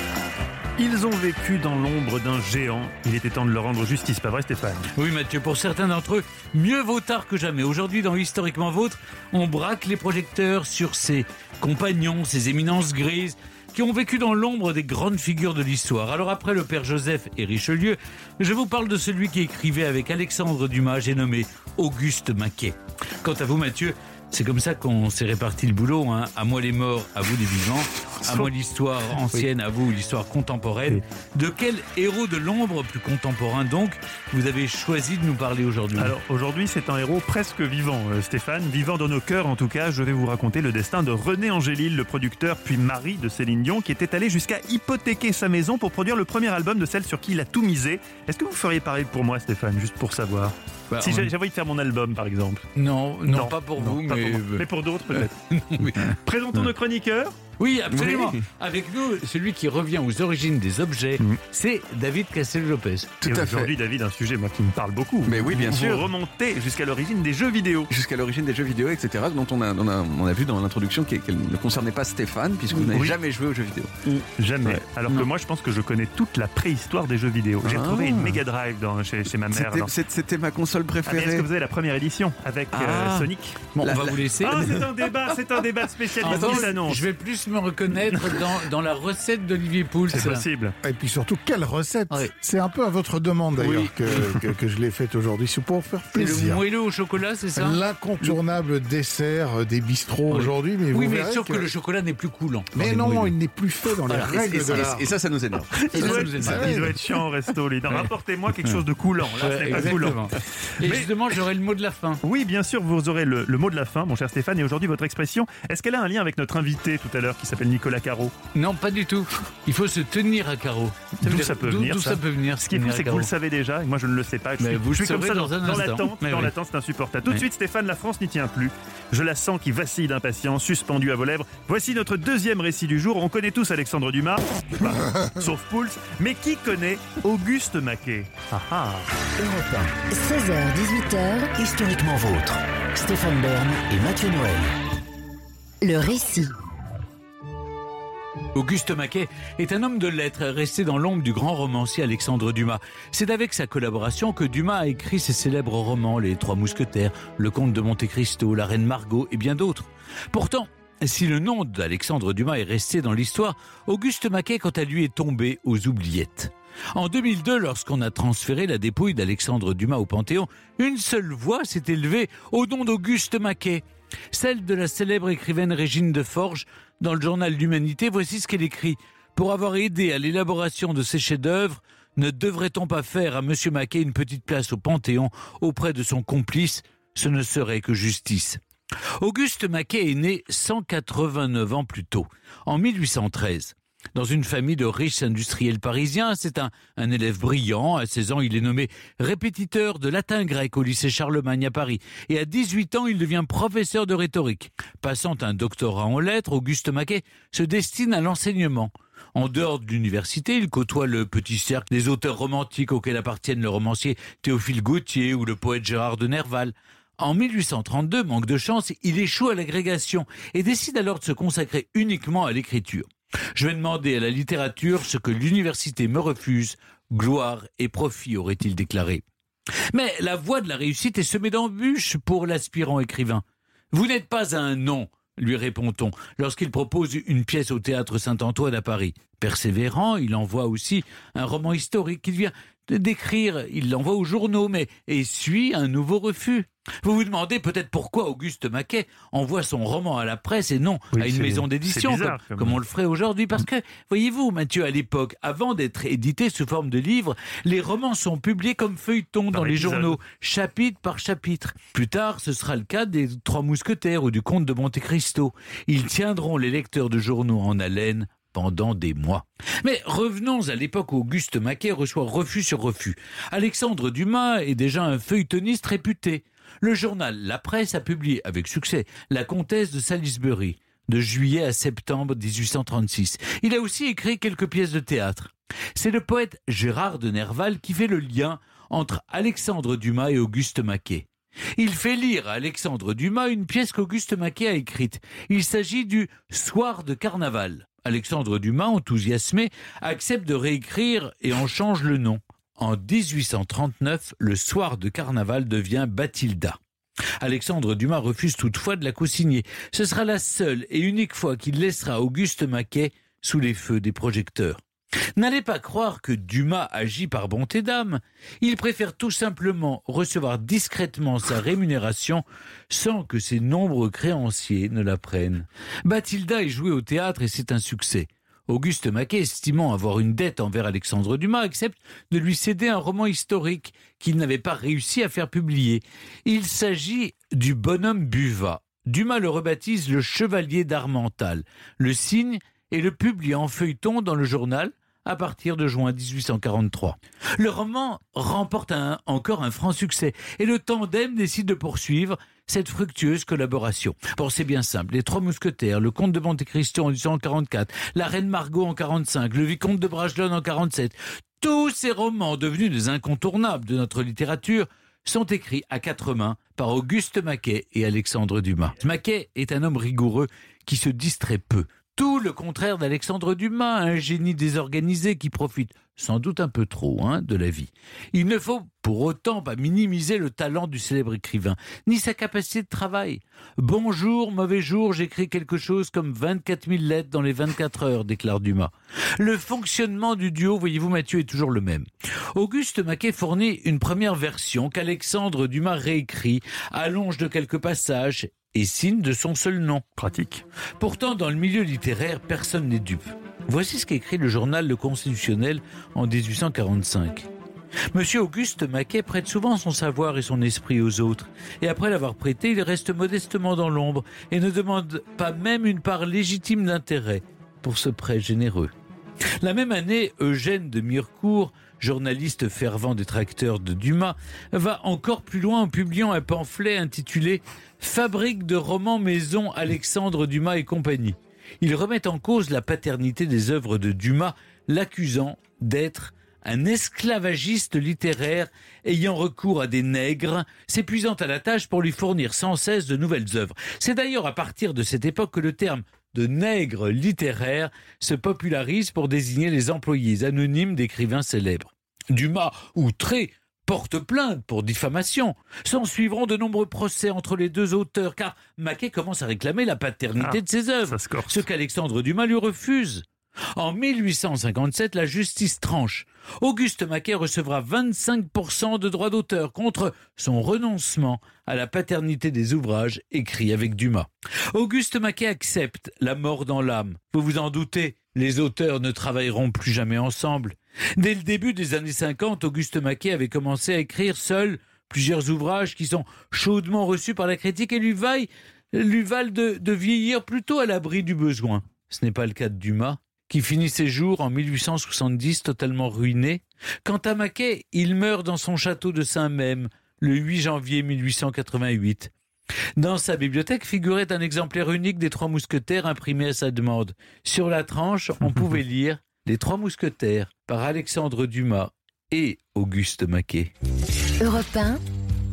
Ils ont vécu dans l'ombre d'un géant. Il était temps de leur rendre justice, pas vrai Stéphane? Oui Mathieu, pour certains d'entre eux, mieux vaut tard que jamais. Aujourd'hui, dans Historiquement Vôtre, on braque les projecteurs sur ces compagnons, ces éminences grises qui ont vécu dans l'ombre des grandes figures de l'histoire. Alors après le père Joseph et Richelieu, je vous parle de celui qui écrivait avec Alexandre Dumas, j'ai nommé Auguste Maquet. Quant à vous Mathieu, c'est comme ça qu'on s'est réparti le boulot. Hein. À moi les morts, à vous les vivants. À moi l'histoire ancienne, à vous l'histoire contemporaine. De quel héros de l'ombre, plus contemporain donc, vous avez choisi de nous parler aujourd'hui? Alors aujourd'hui, c'est un héros presque vivant, euh, Stéphane. Vivant dans nos cœurs, en tout cas, je vais vous raconter le destin de René Angélil, le producteur puis mari de Céline Dion, qui était allé jusqu'à hypothéquer sa maison pour produire le premier album de celle sur qui il a tout misé. Est-ce que vous feriez pareil pour moi, Stéphane, juste pour savoir? Bah, Si on- j'avais envie de faire mon album, par exemple. non, non, Non, pas pour Non, vous, pas mais... pour mais pour d'autres *laughs* peut-être. Présentons nos chroniqueurs. Oui, absolument. Oui. Avec nous, celui qui revient aux origines des objets, Mhm. c'est David Castel-Lopez. Tout Et à aujourd'hui, David, un sujet moi qui me parle beaucoup. Mais oui, bien Vous sûr. remontez jusqu'à l'origine des jeux vidéo. Jusqu'à l'origine des jeux vidéo, etc., dont on a, on a, on a vu dans l'introduction qu'elle ne concernait pas Stéphane, puisque vous n'avez Oui. jamais joué aux jeux vidéo. Jamais. Ouais. Alors que moi, je pense que je connais toute la préhistoire des jeux vidéo. J'ai Ah. retrouvé une Mega Drive dans, chez, chez ma mère. C'était- dans- c'est- C'était ma console Ah, mais Est-ce préférée. que vous avez la première édition avec euh, Ah. Sonic Bon, La- on va la- vous laisser. Ah, c'est un débat, c'est un débat *laughs* Attends, s'annonce. je vais plus me reconnaître *laughs* dans, dans la recette d'Olivier Pouls. C'est possible. Et puis surtout, quelle recette. C'est un peu à votre demande d'ailleurs Oui. que, que, que je l'ai faite aujourd'hui. C'est pour faire C'est le plaisir. moelleux au chocolat, c'est ça? L'incontournable dessert des bistrots Oui. aujourd'hui, mais Oui, vous mais sauf que... que le chocolat n'est plus coulant. dans Mais les non, moelleux. il n'est plus fait dans les Voilà. Et, règles et- de l'art. et ça, ça nous énerve. Il Ça, doit, ça nous être, énerve. il doit être chiant au resto, les dents. Rapportez-moi quelque chose de coulant. Là, ce n'est pas coulant. Et Mais- justement, j'aurai le mot de la fin. Oui, bien sûr, vous aurez le, le mot de la fin, mon cher Stéphane. Et aujourd'hui, votre expression, est-ce qu'elle a un lien avec notre invité tout à l'heure? Qui s'appelle Nicolas Caro Non, pas du tout. Il faut se tenir à carreau. D'où ça peut venir, D'où ça ça peut venir Ce qui est fou, c'est que vous le savez déjà, et moi je ne le sais pas. Je Mais suis, vous je le suis comme ça dans dans, un dans instant. l'attente. Mais Dans oui. l'attente, c'est insupportable. Tout de suite, Stéphane, la France n'y tient plus. Je la sens qui vacille d'impatience, suspendue à vos lèvres. Voici notre deuxième récit du jour. On connaît tous Alexandre Dumas, bah, *laughs* sauf Pouls. Mais qui connaît Auguste Maquet? Ah ah Europe 16h-18h, Historiquement vôtre. Stéphane Bern et Mathieu Noël. le récit. Auguste Maquet est un homme de lettres resté dans l'ombre du grand romancier Alexandre Dumas. C'est avec sa collaboration que Dumas a écrit ses célèbres romans Les Trois Mousquetaires, Le Comte de Monte Cristo, La Reine Margot et bien d'autres. Pourtant, si le nom d'Alexandre Dumas est resté dans l'histoire, Auguste Maquet, quant à lui, est tombé aux oubliettes. En 2002, lorsqu'on a transféré la dépouille d'Alexandre Dumas au Panthéon, une seule voix s'est élevée au nom d'Auguste Maquet, celle de la célèbre écrivaine Régine de Forges. Dans le journal L'Humanité, voici ce qu'elle écrit. Pour avoir aidé à l'élaboration de ces chefs-d'œuvre, ne devrait-on pas faire à M. Maquet une petite place au Panthéon auprès de son complice? Ce ne serait que justice. Auguste Maquet est né 189 ans plus tôt, en 1813. Dans une famille de riches industriels parisiens, c'est un, élève brillant. À 16 ans, il est nommé répétiteur de latin grec au lycée Charlemagne à Paris. Et à 18 ans, il devient professeur de rhétorique. Passant un doctorat en lettres, Auguste Maquet se destine à l'enseignement. En dehors de l'université, il côtoie le petit cercle des auteurs romantiques auxquels appartiennent le romancier Théophile Gautier ou le poète Gérard de Nerval. En 1832, manque de chance, il échoue à l'agrégation et décide alors de se consacrer uniquement à l'écriture. Je vais demander à la littérature ce que l'université me refuse. Gloire et profit, aurait-il déclaré. Mais la voie de la réussite est semée d'embûches pour l'aspirant écrivain. Vous n'êtes pas un nom, lui répond-on, lorsqu'il propose une pièce au théâtre Saint-Antoine à Paris. Persévérant, il envoie aussi un roman historique qu'il vient d'écrire. Il l'envoie aux journaux, mais essuie un nouveau refus. Vous vous demandez peut-être pourquoi Auguste Maquet envoie son roman à la presse et non Oui, à une maison d'édition, comme, on le ferait aujourd'hui. Parce que, voyez-vous, Mathieu, à l'époque, avant d'être édités sous forme de livres, les romans sont publiés comme feuilletons dans les journaux, chapitre par chapitre. Plus tard, ce sera le cas des Trois Mousquetaires ou du Comte de Monte Cristo. Ils tiendront les lecteurs de journaux en haleine pendant des mois. Mais revenons à l'époque où Auguste Maquet reçoit refus sur refus. Alexandre Dumas est déjà un feuilletoniste réputé. Le journal La Presse a publié avec succès La Comtesse de Salisbury de juillet à septembre 1836. Il a aussi écrit quelques pièces de théâtre. C'est le poète Gérard de Nerval qui fait le lien entre Alexandre Dumas et Auguste Maquet. Il fait lire à Alexandre Dumas une pièce qu'Auguste Maquet a écrite. Il s'agit du Soir de carnaval. Alexandre Dumas, enthousiasmé, accepte de réécrire et en change le nom. En 1839, le Soir de carnaval devient Bathilda. Alexandre Dumas refuse toutefois de la co-signer. Ce sera la seule et unique fois qu'il laissera Auguste Maquet sous les feux des projecteurs. N'allez pas croire que Dumas agit par bonté d'âme. Il préfère tout simplement recevoir discrètement sa rémunération sans que ses nombreux créanciers ne la prennent. Bathilda est jouée au théâtre et c'est un succès. Auguste Maquet, estimant avoir une dette envers Alexandre Dumas, accepte de lui céder un roman historique qu'il n'avait pas réussi à faire publier. Il s'agit du bonhomme Buvat. Dumas le rebaptise le chevalier d'Armental, le signe et le publie en feuilleton dans le journal à partir de juin 1843. Le roman remporte encore un franc succès et le tandem décide de poursuivre cette fructueuse collaboration. Bon, c'est bien simple. Les Trois Mousquetaires, le Comte de Monte Cristo en 1844, la Reine Margot en 45, le Vicomte de Bragelonne en 47. Tous ces romans devenus des incontournables de notre littérature sont écrits à quatre mains par Auguste Maquet et Alexandre Dumas. Maquet est un homme rigoureux qui se distrait peu. Tout le contraire d'Alexandre Dumas, un génie désorganisé qui profite sans doute un peu trop hein, de la vie. Il ne faut pour autant pas minimiser le talent du célèbre écrivain, ni sa capacité de travail. Bonjour, mauvais jour, j'écris quelque chose comme 24 000 lettres dans les 24 heures, déclare Dumas. Le fonctionnement du duo, voyez-vous Mathieu, est toujours le même. Auguste Maquet fournit une première version qu'Alexandre Dumas réécrit, allonge de quelques passages et signe de son seul nom. Pratique. Pourtant, dans le milieu littéraire, personne n'est dupe. Voici ce qu'écrit le journal Le Constitutionnel en 1845. Monsieur Auguste Maquet prête souvent son savoir et son esprit aux autres, et après l'avoir prêté, il reste modestement dans l'ombre et ne demande pas même une part légitime d'intérêt pour ce prêt généreux. La même année, Eugène de Mirecourt, journaliste fervent détracteur de Dumas, va encore plus loin en publiant un pamphlet intitulé Fabrique de romans maison Alexandre Dumas et compagnie. Il remet en cause la paternité des œuvres de Dumas, l'accusant d'être un esclavagiste littéraire ayant recours à des nègres, s'épuisant à la tâche pour lui fournir sans cesse de nouvelles œuvres. C'est d'ailleurs à partir de cette époque que le terme de nègre littéraire se popularise pour désigner les employés anonymes d'écrivains célèbres. Dumas, outré, porte plainte pour diffamation. S'en suivront de nombreux procès entre les deux auteurs, car Maquet commence à réclamer la paternité Ah, de ses œuvres, ce qu'Alexandre Dumas lui refuse. En 1857, la justice tranche. Auguste Maquet recevra 25% de droits d'auteur contre son renoncement à la paternité des ouvrages écrits avec Dumas. Auguste Maquet accepte la mort dans l'âme. Vous vous en doutez, les auteurs ne travailleront plus jamais ensemble. Dès le début des années 50, Auguste Maquet avait commencé à écrire seul plusieurs ouvrages qui sont chaudement reçus par la critique et lui, valent de vieillir plutôt à l'abri du besoin. Ce n'est pas le cas de Dumas, qui finit ses jours en 1870 totalement ruiné. Quant à Maquet, il meurt dans son château de Saint-Même le 8 janvier 1888. Dans sa bibliothèque figurait un exemplaire unique des Trois Mousquetaires imprimé à sa demande. Sur la tranche, on *laughs* pouvait lire Les Trois Mousquetaires par Alexandre Dumas et Auguste Maquet. Europe 1,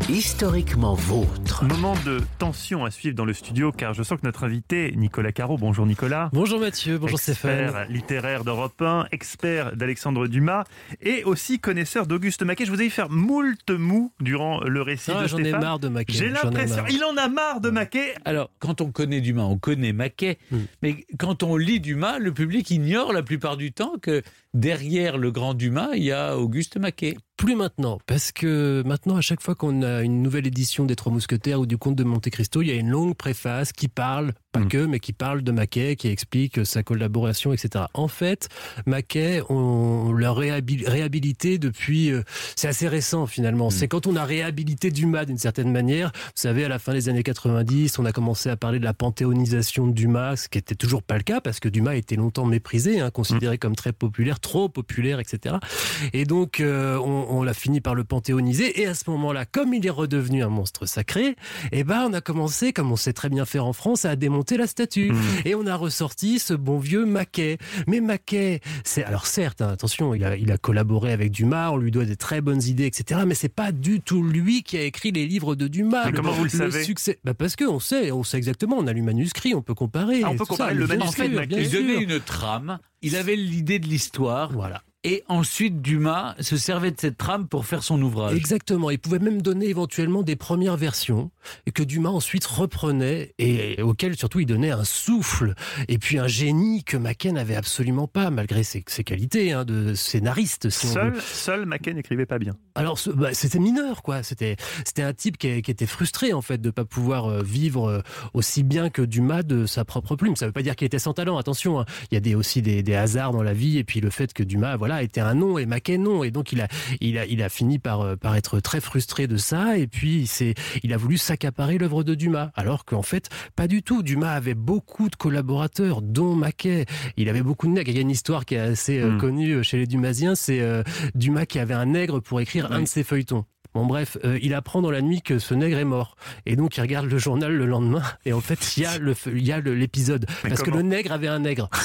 Historiquement vôtre. Moment de tension à suivre dans le studio car je sens que notre invité, Nicolas Caro, bonjour Nicolas. Bonjour Mathieu, bonjour expert Stéphane. littéraire d'Europe 1, expert d'Alexandre Dumas et aussi connaisseur d'Auguste Maquet. Je vous ai vu faire moult mou durant le récit Ah, de j'en ai marre de Maquet. J'ai l'impression, il en a marre de Maquet. Alors, quand on connaît Dumas, on connaît Maquet, Hmm. mais quand on lit Dumas, le public ignore la plupart du temps que derrière le grand Dumas, il y a Auguste Maquet. Plus maintenant, parce que maintenant, à chaque fois qu'on a une nouvelle édition des Trois Mousquetaires ou du Comte de Monte Cristo, il y a une longue préface qui parle, pas Mm. que, mais qui parle de Maquet, qui explique sa collaboration, etc. En fait, Maquet, on l'a réhabil- réhabilité depuis. euh, c'est assez récent finalement. C'est quand on a réhabilité Dumas d'une certaine manière. Vous savez, à la fin des années 90, on a commencé à parler de la panthéonisation de Dumas, ce qui était toujours pas le cas parce que Dumas était longtemps méprisé, hein, considéré comme très populaire, trop populaire, etc. Et donc, euh, on, on l'a fini par le panthéoniser. Et à ce moment-là, comme il est redevenu un monstre sacré, eh ben, on a commencé, comme on sait très bien faire en France, à démonter monter la statue. Mmh. Et on a ressorti ce bon vieux Maquet. Mais Maquet, c'est alors certes, hein, attention, il a, il a collaboré avec Dumas, on lui doit des très bonnes idées, etc. Mais c'est pas du tout lui qui a écrit les livres de Dumas. Mais comment vous le savez succès, bah parce que on sait, on sait exactement. On a lu manuscrit, on peut comparer. Ah, on peut comparer ça, le manuscrit sûr, de Maquet. Il donnait une trame, il avait l'idée de l'histoire, Voilà. Et ensuite Dumas se servait de cette trame pour faire son ouvrage. Exactement. Il pouvait même donner éventuellement des premières versions et que Dumas ensuite reprenait et auquel surtout il donnait un souffle et puis un génie que Maquet n'avait absolument pas malgré ses, ses qualités hein, de scénariste. Si Seul, seul Mackay n'écrivait pas bien. Alors bah, c'était mineur quoi. C'était c'était un type qui, qui était frustré en fait de pas pouvoir euh, vivre euh, aussi bien que Dumas de sa propre plume. Ça veut pas dire qu'il était sans talent. Attention, hein. il y a des, aussi des, des hasards dans la vie et puis le fait que Dumas voilà était un nom et Maquet non et donc il a il a il a fini par euh, par être très frustré de ça et puis il il a voulu s'accaparer l'œuvre de Dumas alors qu'en fait pas du tout. Dumas avait beaucoup de collaborateurs dont Maquet. Il avait beaucoup de nègres. Il y a une histoire qui est assez euh, Hmm. connue chez les Dumasiens, c'est euh, Dumas qui avait un nègre pour écrire un de ses feuilletons. Bon bref, euh, il apprend dans la nuit que ce nègre est mort. Et donc il regarde le journal le lendemain et en fait il y a le fe- il y a le- l'épisode parce que le nègre avait un nègre. *laughs*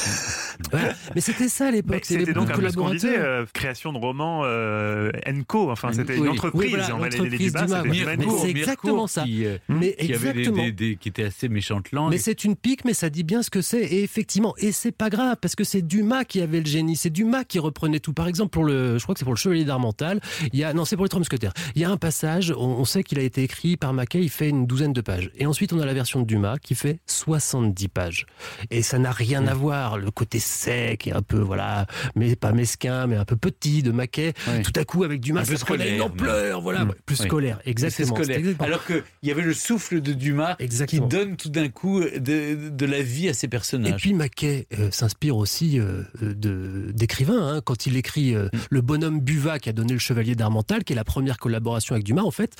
Mais c'était ça à l'époque, c'était donc un peu ce qu'on disait, collaborateurs. euh, création de romans euh, Enco, enfin c'était Oui. une Oui, entreprise. voilà, on les débats, voilà. Dumas Mais Enco. c'est exactement ça. Qui, euh, Mais qui avait des- exactement. des- des- qui était assez méchante langue. Mais c'est une pique, mais ça dit bien ce que c'est. Et effectivement, et c'est pas grave, parce que c'est Dumas qui avait le génie. C'est Dumas qui reprenait tout. Par exemple, pour le, je crois que c'est pour le Chevalier d'Armental. Il y a, non, c'est pour les Trois Mousquetaires. Il y a un passage, on, on sait qu'il a été écrit par Mackay, il fait une douzaine de pages. Et ensuite, on a la version de Dumas qui fait 70 pages. Et ça n'a rien à voir. Le côté sec et un peu, voilà, mais pas mesquin, mais un peu petit de Mackay. Ouais. Tout à coup, avec Dumas, Un peu ça prenait une scolaire, ampleur, voilà, Mm. plus Oui. scolaire. Exactement. scolaire. Exactement- Alors qu'il y avait le souffle de Dumas qui donne tout d'un coup de, de la vie à ses Et personnages. puis Maquet euh, s'inspire aussi euh, de d'écrivains. hein. Quand il écrit euh, Le bonhomme Buvat qui a donné le Chevalier d'Armental, qui est la première collaboration avec Dumas, en fait,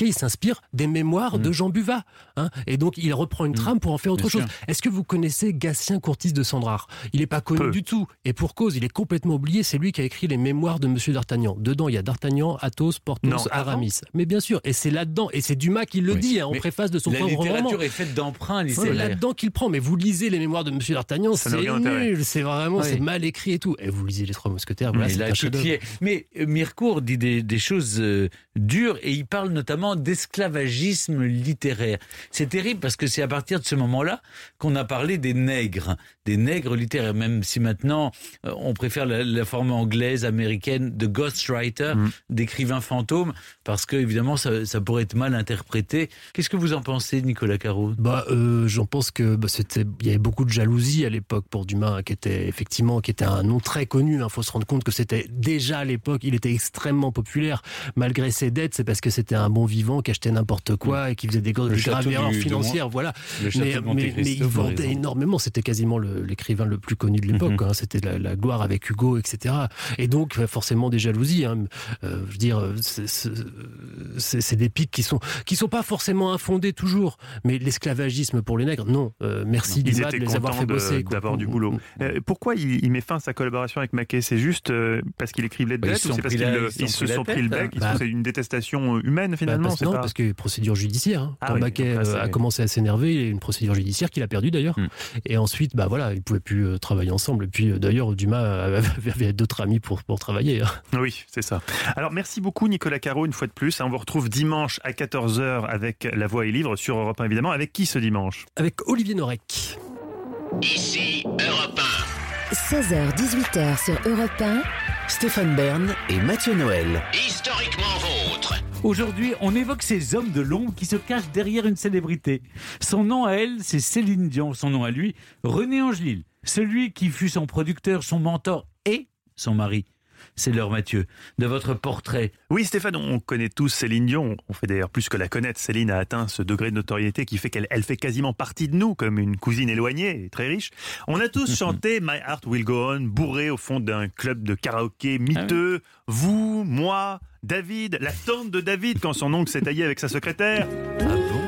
il s'inspire des mémoires de Jean Buvat. hein. Et donc il reprend une trame pour en faire autre Bien chose. Est-ce que vous connaissez Gatien Courtis de Sandrard Il n'est pas connu Peu. du tout. Et pour cause, il est complètement oublié. C'est lui qui a écrit les mémoires de Monsieur d'Artagnan. Dedans, il y a d'Artagnan, Athos, Porthos, Non, Aramis. Mais bien sûr, et c'est là-dedans. Et c'est Dumas qui le Oui. dit hein, en Mais préface de son la propre roman. littérature est faite d'emprunts C'est là-dedans qu'il prend. Mais vous lisez les mémoires de Monsieur d'Artagnan, c'est nul. C'est vraiment, Oui. c'est mal écrit et tout. Et vous lisez les Trois Mousquetaires, voilà, Mais c'est un. Mais euh, Mirecourt dit des, des choses euh, dures et il parle notamment d'esclavagisme littéraire. C'est terrible parce que c'est à partir de ce moment-là qu'on a parlé des nègres, des nègres littéraires, même si maintenant euh, on préfère la, la forme anglaise, américaine de ghostwriter, Mm. d'écrivain fantôme, parce que évidemment ça, ça pourrait être mal interprété. Qu'est-ce que vous en pensez, Nicolas Caro? Bah, euh, j'en pense que bah, c'était, il y avait beaucoup de jalousie à l'époque pour Dumas, hein, qui était effectivement, qui était un nom très connu. Il faut se rendre compte que c'était déjà à l'époque, il était extrêmement populaire malgré ses dettes. C'est parce que c'était un bon vivant qui achetait n'importe quoi et qui faisait des, des graves erreurs financières. Voilà. Mais, il vendait énormément. C'était quasiment l'écrivain le plus connu de l'époque. Mhm. hein. C'était la, la gloire avec Hugo, etc. Et donc euh, forcément des jalousies. hein. Euh, je veux dire, euh, c'est- des pics qui sont qui sont pas forcément infondés toujours. Mais l'esclavagisme pour les nègres, non. Euh, merci Ils Dumas de les avoir fait bosser. d'avoir du Mm, boulot. mm, mm. Euh, pourquoi il, il met fin à sa collaboration avec Mackay C'est juste euh, parce qu'il écrivait de Bah, bête se ou c'est parce qu'ils ils se sont sont pris le bec? Ils hein. sont- C'est une détestation euh, humaine Bah, finalement parce, c'est non, pas... parce que procédure judiciaire. hein. Ah Quand oui, là, euh, a commencé à s'énerver, il y a eu une procédure judiciaire qu'il a perdue d'ailleurs. Hmm. Et ensuite, bah voilà, ils pouvaient plus euh, travailler ensemble. Et puis d'ailleurs, Dumas *laughs* avait, d'autres amis pour, pour travailler. hein. Oui, c'est ça. Alors merci beaucoup Nicolas Caro une fois de plus. On vous retrouve dimanche à 14h avec La Voix et Livre sur Europe 1 évidemment. Avec qui ce dimanche? Avec Olivier Norek. Ici Europe 16h-18h sur Europe 1. Stéphane Bern et Mathieu Noël. 1. Historiquement. Aujourd'hui, on évoque ces hommes de l'ombre qui se cachent derrière une célébrité. Son nom à elle, c'est Céline Dion. Son nom à lui, René Angelil. Celui qui fut son producteur, son mentor et son mari. C'est l'heure, Mathieu, de votre portrait. Oui Stéphane, on connaît tous Céline Dion. On fait d'ailleurs plus que la connaître. Céline a atteint ce degré de notoriété qui fait qu'elle elle fait quasiment partie de nous, comme une cousine éloignée et très riche. On a tous *laughs* chanté My Heart Will Go On, bourré au fond d'un club de karaoké miteux. Vous, moi, David, la tante de David quand son oncle s'est taillé avec sa secrétaire. Ah bon?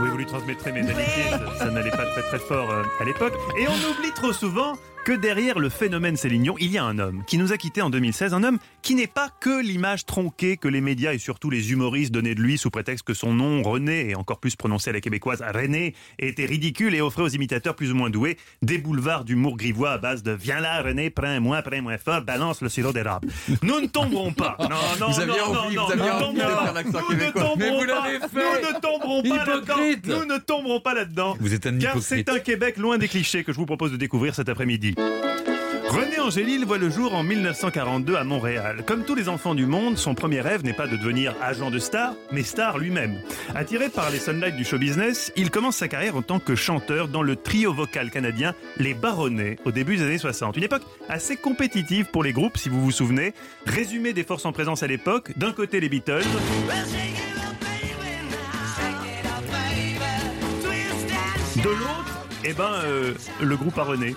Oui, vous lui transmettrez mes amitiés, ça, ça n'allait pas très très fort euh, à l'époque. Et on oublie trop souvent que derrière le phénomène Céline il y a un homme qui nous a quittés en 2016, un homme qui n'est pas que l'image tronquée que les médias et surtout les humoristes donnaient de lui sous prétexte que son nom, René, et encore plus prononcé à la québécoise, René, était ridicule et offrait aux imitateurs plus ou moins doués des boulevards d'humour grivois à base de Viens là, René, prends-moi, prends-moi fort, balance le sirop d'érable. Nous ne tomberons pas. *laughs* Non, non, Vous aviez non, envie- non, vous aviez non, envie de non, faire l'accent québécois. tomberons Mais vous l'avez fait. Nous ne tomberons pas là-dedans. Nous ne tomberons pas là-dedans. Vous êtes un Car c'est un Québec loin des clichés que je vous propose de découvrir cet après-midi. René Angélil voit le jour en 1942 à Montréal. Comme tous les enfants du monde, son premier rêve n'est pas de devenir agent de star, mais star lui-même. Attiré par les sunlights du show business, il commence sa carrière en tant que chanteur dans le trio vocal canadien Les Baronnets au début des années 60. Une époque assez compétitive pour les groupes, si vous vous souvenez. Résumé des forces en présence à l'époque, d'un côté les Beatles, de l'autre, eh ben, euh, le groupe à René.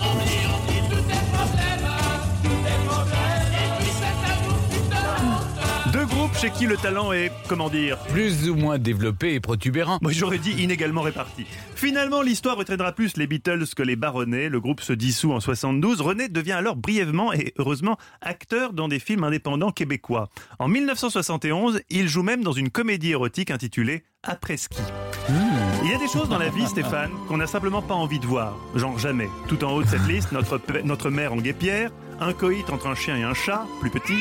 Deux groupes chez qui le talent est, comment dire, Plus ou moins développé et protubérant. moi j'aurais dit inégalement réparti. Finalement, l'histoire retraînera plus les Beatles que les Baronnets. Le groupe se dissout en 72. René devient alors brièvement et heureusement acteur dans des films indépendants québécois. En 1971, il joue même dans une comédie érotique intitulée Après ski. Il y a des choses dans la vie, Stéphane, qu'on n'a simplement pas envie de voir. Genre jamais. Tout en haut de cette liste, notre, notre mère en guépière, un coït entre un chien et un chat, plus petit,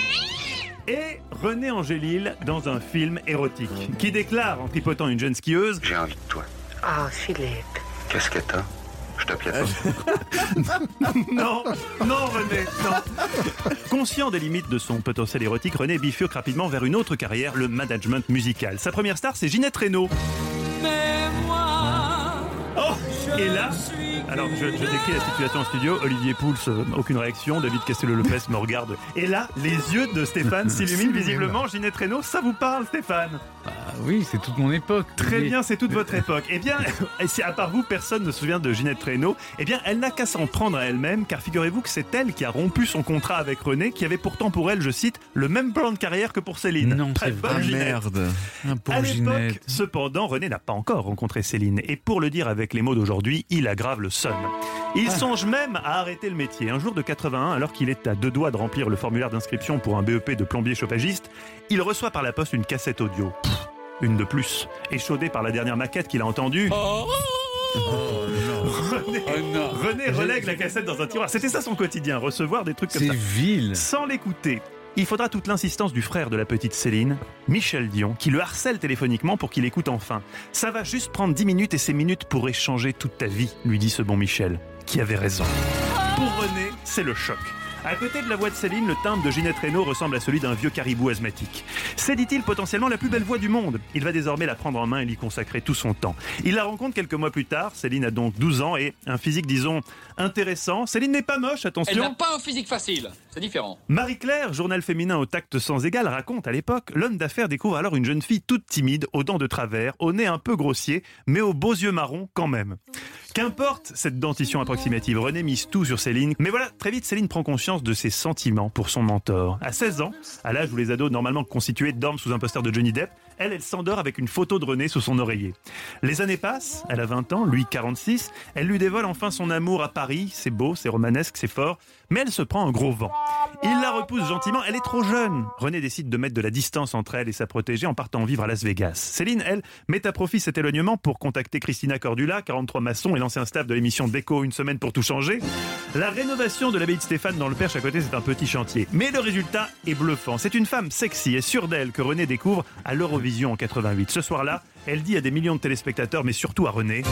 et René Angélil dans un film érotique, qui déclare en tripotant une jeune skieuse J'ai envie de toi. Ah, Philippe. Qu'est-ce que t'as? Je. *laughs* Non, non René, non. Conscient des limites de son potentiel érotique, René bifurque rapidement vers une autre carrière, le management musical. Sa première star, c'est Ginette Renault. Oh Et là, alors je, je décris la situation en studio, Olivier Pouls, euh, aucune réaction, David Castello-Lopez me regarde. Et là, les yeux de Stéphane *laughs* s'illuminent visiblement. Ginette Renault, ça vous parle Stéphane? Ah oui, c'est toute mon époque. Très bien, c'est toute votre époque. Eh bien, *laughs* à part vous, personne ne se souvient de Ginette Reynaud, eh bien, elle n'a qu'à s'en prendre à elle-même, car figurez-vous que c'est elle qui a rompu son contrat avec René, qui avait pourtant pour elle, je cite, le même plan de carrière que pour Céline. Non, Très c'est vrai. Ginette. Merde. Un À l'époque, cependant, René n'a pas encore rencontré Céline. Et pour le dire avec les mots d'aujourd'hui, il aggrave le son. Il songe même à arrêter le métier. Un jour de 81, alors qu'il est à deux doigts de remplir le formulaire d'inscription pour un BEP de plombier chauffagiste, il reçoit par la poste une cassette audio. Pff, Une de plus. Échaudée par la dernière maquette qu'il a entendue. *laughs* René, Oh non. René relègue la cassette dans un tiroir. C'était ça son quotidien, recevoir des trucs comme C'est ça. vil. Sans l'écouter, il faudra toute l'insistance du frère de la petite Céline, Michel Dion, qui le harcèle téléphoniquement pour qu'il écoute enfin. Ça va juste prendre 10 minutes et ces minutes pourraient changer toute ta vie, lui dit ce bon Michel, qui avait raison. Pour René, c'est le choc. À côté de la voix de Céline, le timbre de Ginette Renault ressemble à celui d'un vieux caribou asthmatique. C'est, dit-il, potentiellement la plus belle voix du monde. Il va désormais la prendre en main et l'y consacrer tout son temps. Il la rencontre quelques mois plus tard. Céline a donc 12 ans et un physique, disons, intéressant. Céline n'est pas moche, attention. Elle n'a pas un physique facile, c'est différent. Marie-Claire, journal féminin au tact sans égal, raconte à l'époque, l'homme d'affaires découvre alors une jeune fille toute timide, aux dents de travers, au nez un peu grossier, mais aux beaux yeux marrons quand même. Qu'importe cette dentition approximative, René mise tout sur Céline. Mais voilà, très vite, Céline prend conscience de ses sentiments pour son mentor. À 16 ans, à l'âge où les ados normalement constitués dorment sous un poster de Johnny Depp, elle, elle s'endort avec une photo de René sous son oreiller. Les années passent, elle a 20 ans, lui 46, elle lui dévoile enfin son amour à Paris, c'est beau, c'est romanesque, c'est fort, mais elle se prend un gros vent. Il la repousse gentiment, elle est trop jeune. René décide de mettre de la distance entre elle et sa protégée en partant vivre à Las Vegas. Céline, elle, met à profit cet éloignement pour contacter Christina Cordula, 43 maçons et l'ancien de l'émission Déco Une semaine pour tout changer. La rénovation de l'abbaye de Stéphane dans le Perche à côté, c'est un petit chantier. Mais le résultat est bluffant. C'est une femme sexy et sûre d'elle que René découvre à l'Eurovision en 88. Ce soir-là, elle dit à des millions de téléspectateurs, mais surtout à René.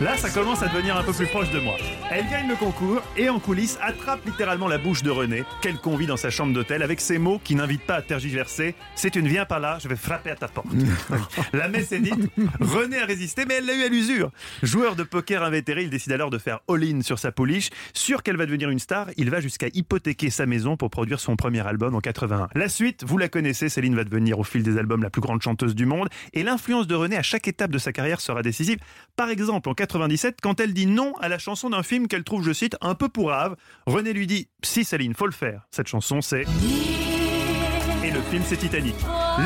Là, ça commence à devenir un peu plus proche de moi. Elle gagne le concours et en coulisses attrape littéralement la bouche de René, qu'elle convie dans sa chambre d'hôtel avec ces mots qui n'invitent pas à tergiverser. Si tu ne viens pas là, je vais frapper à ta porte. *laughs* la messe est dite. René a résisté, mais elle l'a eu à l'usure. Joueur de poker invétéré, il décide alors de faire all-in sur sa pouliche. Sûr qu'elle va devenir une star, il va jusqu'à hypothéquer sa maison pour produire son premier album en 81. La suite, vous la connaissez, Céline va devenir au fil des albums la plus grande chanteuse du monde et l'influence de René à chaque étape de sa carrière sera décisive. Par exemple, en 97, quand elle dit non à la chanson d'un film qu'elle trouve, je cite, un peu pourrave, René lui dit Si Céline, faut le faire. Cette chanson, c'est. Et le film c'est Titanic.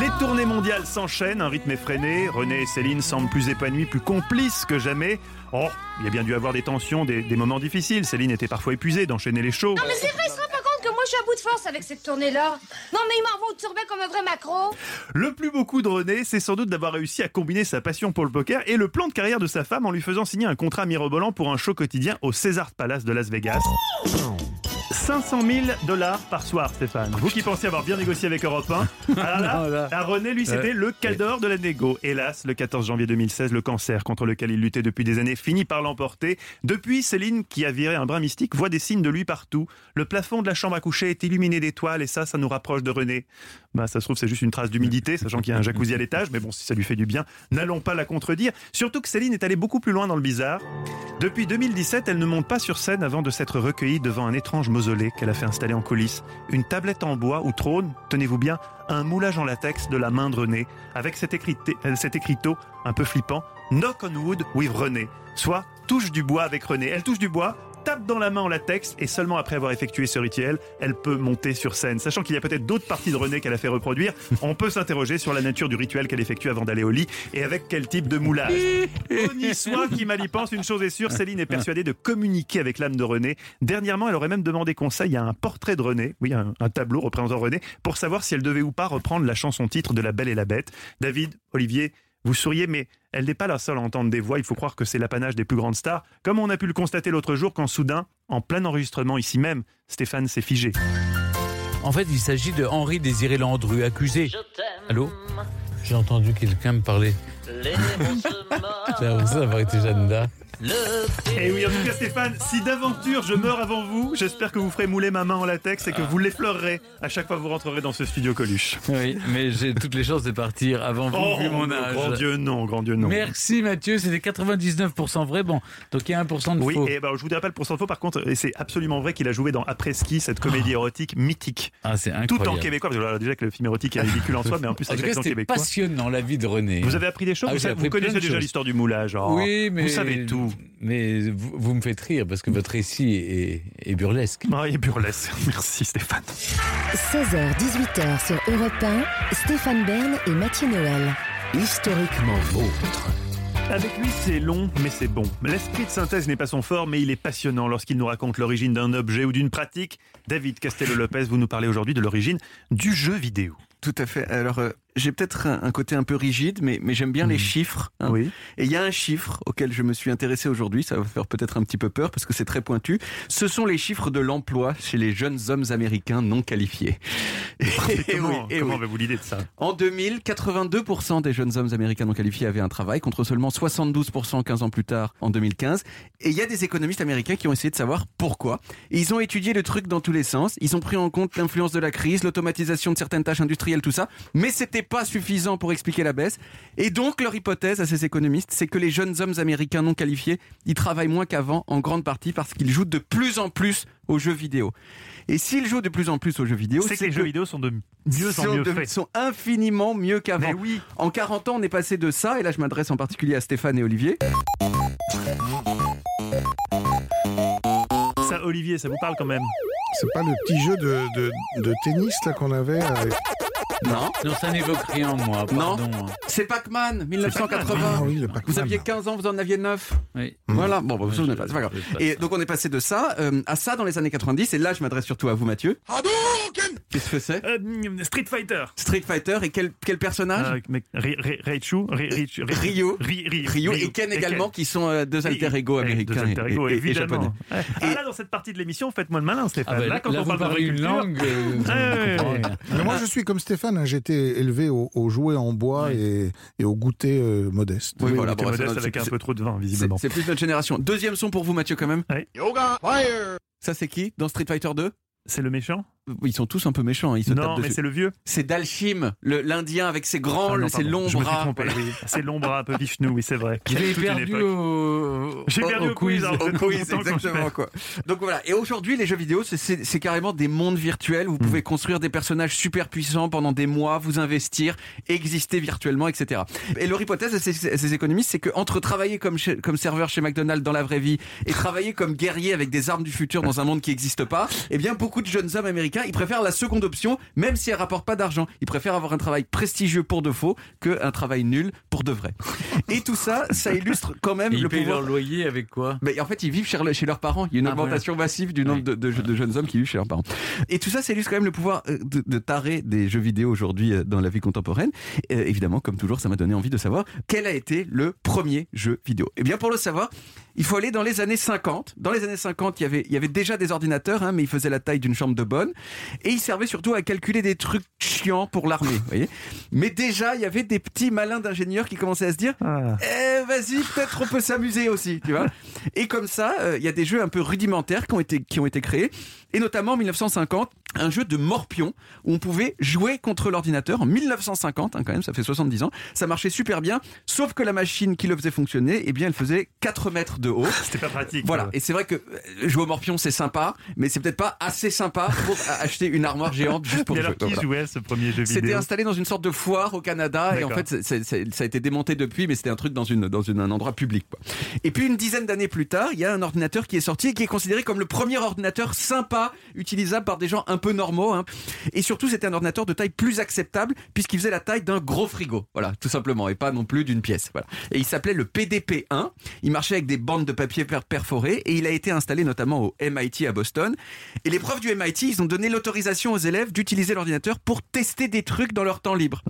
Les tournées mondiales s'enchaînent, un rythme effréné. René et Céline semblent plus épanouis, plus complices que jamais. Oh, il y a bien dû avoir des tensions, des, moments difficiles. Céline était parfois épuisée d'enchaîner les shows. Non mais c'est vrai, il se rend pas moi je suis à bout de force avec cette tournée-là. Non mais il m'envoie au turbin comme un vrai macro. Le plus beau coup de René, c'est sans doute d'avoir réussi à combiner sa passion pour le poker et le plan de carrière de sa femme en lui faisant signer un contrat mirobolant pour un show quotidien au César Palace de Las Vegas. 500 000 dollars par soir, Stéphane. Vous qui pensez avoir bien négocié avec Europe 1. Ah là, Non, là. à René, lui, c'était Ouais. le cador de la négo. Hélas, le 14 janvier 2016, le cancer contre lequel il luttait depuis des années finit par l'emporter. Depuis, Céline, qui a viré un brin mystique, voit des signes de lui partout. Le plafond de la chambre à coucher est illuminé d'étoiles et ça, ça nous rapproche de René. Bah, ça se trouve, c'est juste une trace d'humidité, sachant qu'il y a un jacuzzi à l'étage, mais bon, si ça lui fait du bien, n'allons pas la contredire. Surtout que Céline est allée beaucoup plus loin dans le bizarre. Depuis 2017, elle ne monte pas sur scène avant de s'être recueillie devant un étrange mausolée qu'elle a fait installer en coulisses. Une tablette en bois où trône, tenez-vous bien, un moulage en latex de la main de René, avec cet, écrité- euh, cet écriteau un peu flippant, Knock on wood with René, soit touche du bois avec René. Elle touche du bois, tape dans la main en latex et seulement après avoir effectué ce rituel, elle peut monter sur scène. Sachant qu'il y a peut-être d'autres parties de René qu'elle a fait reproduire, *laughs* on peut s'interroger sur la nature du rituel qu'elle effectue avant d'aller au lit et avec quel type de moulage. *laughs* Honni soit qui mal y pense, une chose est sûre, Céline est persuadée de communiquer avec l'âme de René. Dernièrement, elle aurait même demandé conseil à un portrait de René, oui, un, un tableau représentant René, pour savoir si elle devait ou pas reprendre la chanson titre de La Belle et la Bête. David, Olivier, vous souriez, mais elle n'est pas la seule à entendre des voix. Il faut croire que c'est l'apanage des plus grandes stars, comme on a pu le constater l'autre jour quand soudain, en plein enregistrement ici même, Stéphane s'est figé. En fait, il s'agit de Henri Désiré Landru, accusé. Allô? J'ai entendu quelqu'un me parler. J'ai l'impression d'avoir été Jeanne d'Arc. Et oui, en tout cas, Stéphane, si d'aventure je meurs avant vous, j'espère que vous ferez mouler ma main en latex et que vous l'effleurerez à chaque fois que vous rentrerez dans ce studio Coluche. Oui, mais j'ai toutes les chances de partir avant vous, Oh, vu mon non, âge. grand Dieu, non, grand Dieu, non. Merci Mathieu, c'était 99% vrai. Bon, donc il y a 1% de Oui, faux. et ben, je vous dirai pas le pourcent de faux, par contre, et c'est absolument vrai qu'il a joué dans Après Ski, cette comédie érotique mythique. Ah, c'est Tout en incroyable. québécois, parce que déjà que le film érotique est ridicule en *laughs* soi, mais en plus avec l'accent québécois. passionnant la vie de René. Vous avez appris des choses, Ah vous, connaissez déjà l'histoire du moulage. oh, Oui, mais Vous savez tout. Mais vous, vous me faites rire parce que votre récit est, est burlesque. Ah, il est burlesque. *laughs* Merci Stéphane. 16h-18h sur Europe 1, Stéphane Bern et Mathieu Noël. Historiquement vôtre. Avec lui, c'est long, mais c'est bon. L'esprit de synthèse n'est pas son fort, mais il est passionnant lorsqu'il nous raconte l'origine d'un objet ou d'une pratique. David Castello-Lopez, vous nous parlez aujourd'hui de l'origine du jeu vidéo. Tout à fait. Alors, euh, j'ai peut-être un, un côté un peu rigide, mais, mais j'aime bien les chiffres. hein. Oui. Et il y a un chiffre auquel je me suis intéressé aujourd'hui, ça va vous faire peut-être un petit peu peur parce que c'est très pointu. Ce sont les chiffres de l'emploi chez les jeunes hommes américains non qualifiés. *laughs* Et, comment oui, et comment oui. avez-vous l'idée de ça? En 2000, 82% des jeunes hommes américains non qualifiés avaient un travail, contre seulement 72% 15 ans plus tard, en 2015. Et il y a des économistes américains qui ont essayé de savoir pourquoi. Et ils ont étudié le truc dans tous les sens. Ils ont pris en compte l'influence de la crise, l'automatisation de certaines tâches industrielles, tout ça. Mais c'était pas suffisant pour expliquer la baisse. Et donc, leur hypothèse à ces économistes, c'est que les jeunes hommes américains non qualifiés, ils travaillent moins qu'avant, en grande partie parce qu'ils jouent de plus en plus aux jeux vidéo. Et s'ils jouent de plus en plus aux jeux vidéo, C'est que les jeux vidéo sont de mieux en sont mieux de- faits. sont infiniment mieux qu'avant. Oui. En 40 ans, on est passé de ça, et là je m'adresse en particulier à Stéphane et Olivier. Ça, Olivier, ça vous parle quand même C'est pas le petit jeu de, de, de tennis là qu'on avait avec... Non. Non, ça n'évoque rien, moi. Non. C'est Pac-Man, 1980. Ah oui, le Pac-Man. Vous aviez 15 ans, vous en aviez 9. Oui. Voilà, bon, bah, vous vous pas, c'est pas grave. Et donc on est passé de ça euh, à ça dans les années 90, et là je m'adresse surtout à vous Mathieu. Qu'est-ce que c'est? Euh, Street Fighter. Street Fighter, et quel, quel personnage? Euh, Raichu Ri- Ryo et Ryu. Ken également, qui sont euh, deux alter ego Et- américains deux alter ego, et, et- et japonais. Ah, là, dans cette partie de l'émission, faites-moi le malin, Ah Stéphane. bah, là, quand on parle de une culture- langue. Mais moi, je suis comme Stéphane, hein, j'ai été élevé au, au jouet en bois et, et au goûter euh, modeste. Oui, voilà, bon, modeste c'est- avec un peu trop de vin, visiblement. c'est plus notre génération. Deuxième son pour vous Mathieu quand même. Ouais. Ça c'est qui dans Street Fighter 2 C'est le méchant? Ils sont tous un peu méchants, hein, ils se Non, mais c'est le vieux. C'est Dalshim, le- l'Indien avec ses grands, Ah ses longs je me suis bras. trompé, oui. C'est long bras un peu Vishnu, oui, c'est vrai. *laughs* Une perdu au, J'ai perdu au au quiz. Au quiz, exactement quoi. Donc voilà. Et aujourd'hui, les jeux vidéo, c'est- carrément des mondes virtuels. Vous Hmm. pouvez construire des personnages super puissants pendant des mois, vous investir, exister virtuellement, etc. Et leur hypothèse à ces, ces économistes, c'est que entre travailler comme, chez- comme serveur chez McDonald's dans la vraie vie et travailler comme guerrier avec des armes du futur dans un monde qui n'existe pas, eh bien beaucoup de jeunes hommes américains Américains, ils préfèrent la seconde option, même si elle rapporte pas d'argent. Ils préfèrent avoir un travail prestigieux pour de faux qu'un travail nul pour de vrai. *laughs* Et tout ça, ça illustre quand même Et ils le payent pouvoir. leur loyer avec quoi? Mais en fait, ils vivent chez, chez leurs parents. Il y a une Ah, augmentation massive du nombre de, de- de jeunes hommes qui vivent chez leurs parents. Et tout ça, ça illustre quand même le pouvoir euh, de, de taré des jeux vidéo aujourd'hui euh, dans la vie contemporaine. Euh, évidemment, comme toujours, ça m'a donné envie de savoir quel a été le premier jeu vidéo. Et bien, pour le savoir, il faut aller dans les années 50. Dans les années 50, il y avait, il y avait déjà des ordinateurs, hein, mais ils faisaient la taille d'une chambre de bonne. Et ils servaient surtout à calculer des trucs chiants pour l'armée. vous voyez mais déjà, il y avait des petits malins d'ingénieurs qui commençaient à se dire eh, vas-y, peut-être on peut s'amuser aussi, tu vois. Et comme ça, euh, il y a des jeux un peu rudimentaires qui ont été, qui ont été créés. Et notamment en 1950, un jeu de morpion où on pouvait jouer contre l'ordinateur en 1950, hein, quand même, ça fait 70 ans. Ça marchait super bien, sauf que la machine qui le faisait fonctionner, eh bien, elle faisait 4 mètres de haut. *laughs* C'était pas pratique. Voilà. Et c'est vrai que euh, jouer au morpion, c'est sympa, mais c'est peut-être pas assez sympa pour a- acheter une armoire géante juste pour Mais jouer. alors, qui Voilà. jouait à ce premier jeu C'était vidéo installé dans une sorte de foire au Canada et en fait ça a été démonté depuis mais c'était un truc dans, une, dans une- un endroit public. quoi. Et puis une dizaine d'années plus tard, il y a un ordinateur qui est sorti et qui est considéré comme le premier ordinateur sympa utilisable par des gens un peu normaux. hein. Et surtout c'était un ordinateur de taille plus acceptable puisqu'il faisait la taille d'un gros frigo. Voilà, tout simplement et pas non plus d'une pièce. Voilà. Et il s'appelait le PDP-1. Il marchait avec des bandes de papier per- perforées et il a été installé notamment au MIT à Boston. Et les profs du MIT, ils ont donné l'autorisation aux élèves d'utiliser l'ordinateur pour tester des trucs dans leur temps libre.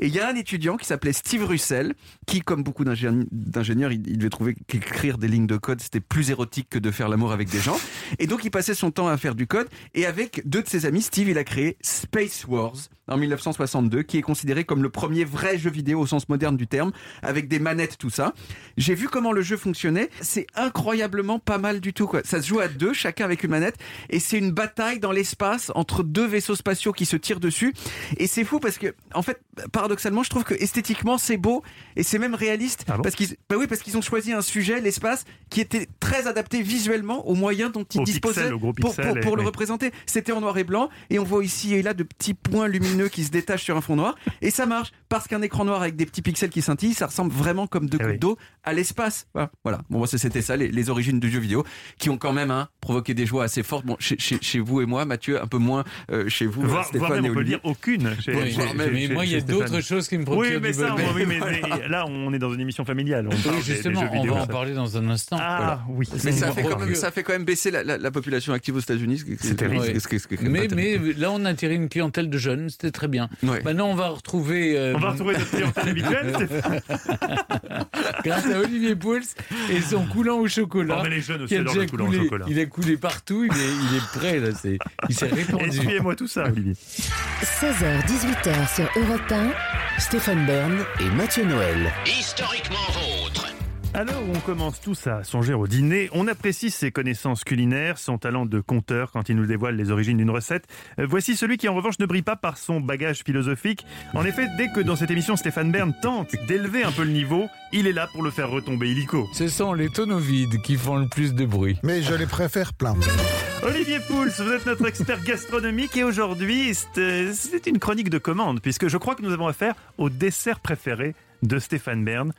Et il y a un étudiant qui s'appelait Steve Russell, qui, comme beaucoup d'ingéni- d'ingénieurs, il, il devait trouver qu'écrire des lignes de code, c'était plus érotique que de faire l'amour avec des gens. Et donc, il passait son temps à faire du code. Et avec deux de ses amis, Steve, il a créé Space Wars en 1962, qui est considéré comme le premier vrai jeu vidéo au sens moderne du terme, avec des manettes, tout ça. J'ai vu comment le jeu fonctionnait. C'est incroyablement pas mal du tout, quoi. Ça se joue à deux, chacun avec une manette. Et c'est une bataille dans l'espace entre deux vaisseaux spatiaux qui se tirent dessus. Et c'est fou parce que, en fait, paradoxalement, je trouve que esthétiquement, c'est beau et c'est même réaliste. parce qu'ils, bah oui, parce qu'ils ont choisi un sujet, l'espace, qui était très adapté visuellement aux moyens dont ils Au disposaient pixel, pour, pixel, pour- pour et- le oui. représenter. C'était en noir et blanc et on voit ici et là de petits points lumineux qui se détachent sur un fond noir. Et ça marche parce qu'un écran noir avec des petits pixels qui scintillent, ça ressemble vraiment comme Eh deux gouttes d'eau à l'espace. Voilà. voilà. Bon, moi, c'était ça, les, les origines du jeu vidéo, qui ont quand même hein, provoqué des joies assez fortes. Bon, chez, chez- chez vous et moi, Mathieu, un peu moins euh, chez vous, Voire, Stéphane voire même, et on peut dire aucune. Chez, Oui, chez- mais- moi, il y a d'autres choses qui me procurent Oui, mais du ça, bonheur. oui, mais, mais là, on est dans une émission familiale. On parle des- des justement, jeux on vidéo, va en ça. parler dans un instant. Ah, Voilà. oui. Mais ça fait, quand même, ça fait quand même baisser la, la- la population active aux États-Unis. C'est terrible. Mais, là, on a attiré une clientèle de jeunes, c'était très bien. Ouais. Maintenant, on va retrouver. euh, On va retrouver notre clientèle habituelle. Stéphane. *laughs* grâce à Olivier Pouls et son coulant au chocolat. Oh, mais les jeunes aussi qui a adorent déjà le coulant au chocolat. Il a coulé partout, il est, il est prêt, là. c'est- Il s'est répandu. Essuyez-moi tout ça, Olivier. 16h, 18h sur Europe 1. Stéphane Bern et Mathieu Noël. Historiquement vôtre. Alors, on commence tous à songer au dîner. On apprécie ses connaissances culinaires, son talent de conteur quand il nous dévoile les origines d'une recette. Euh, Voici celui qui, en revanche, ne brille pas par son bagage philosophique. En effet, dès que dans cette émission, Stéphane Bern tente d'élever un peu le niveau, il est là pour le faire retomber illico. Ce sont les tonneaux vides qui font le plus de bruit. Mais je les préfère plein. Olivier Pouls, vous êtes notre expert gastronomique et aujourd'hui, c'est c'est une chronique de commande puisque je crois que nous avons affaire au dessert préféré de Stéphane Bern,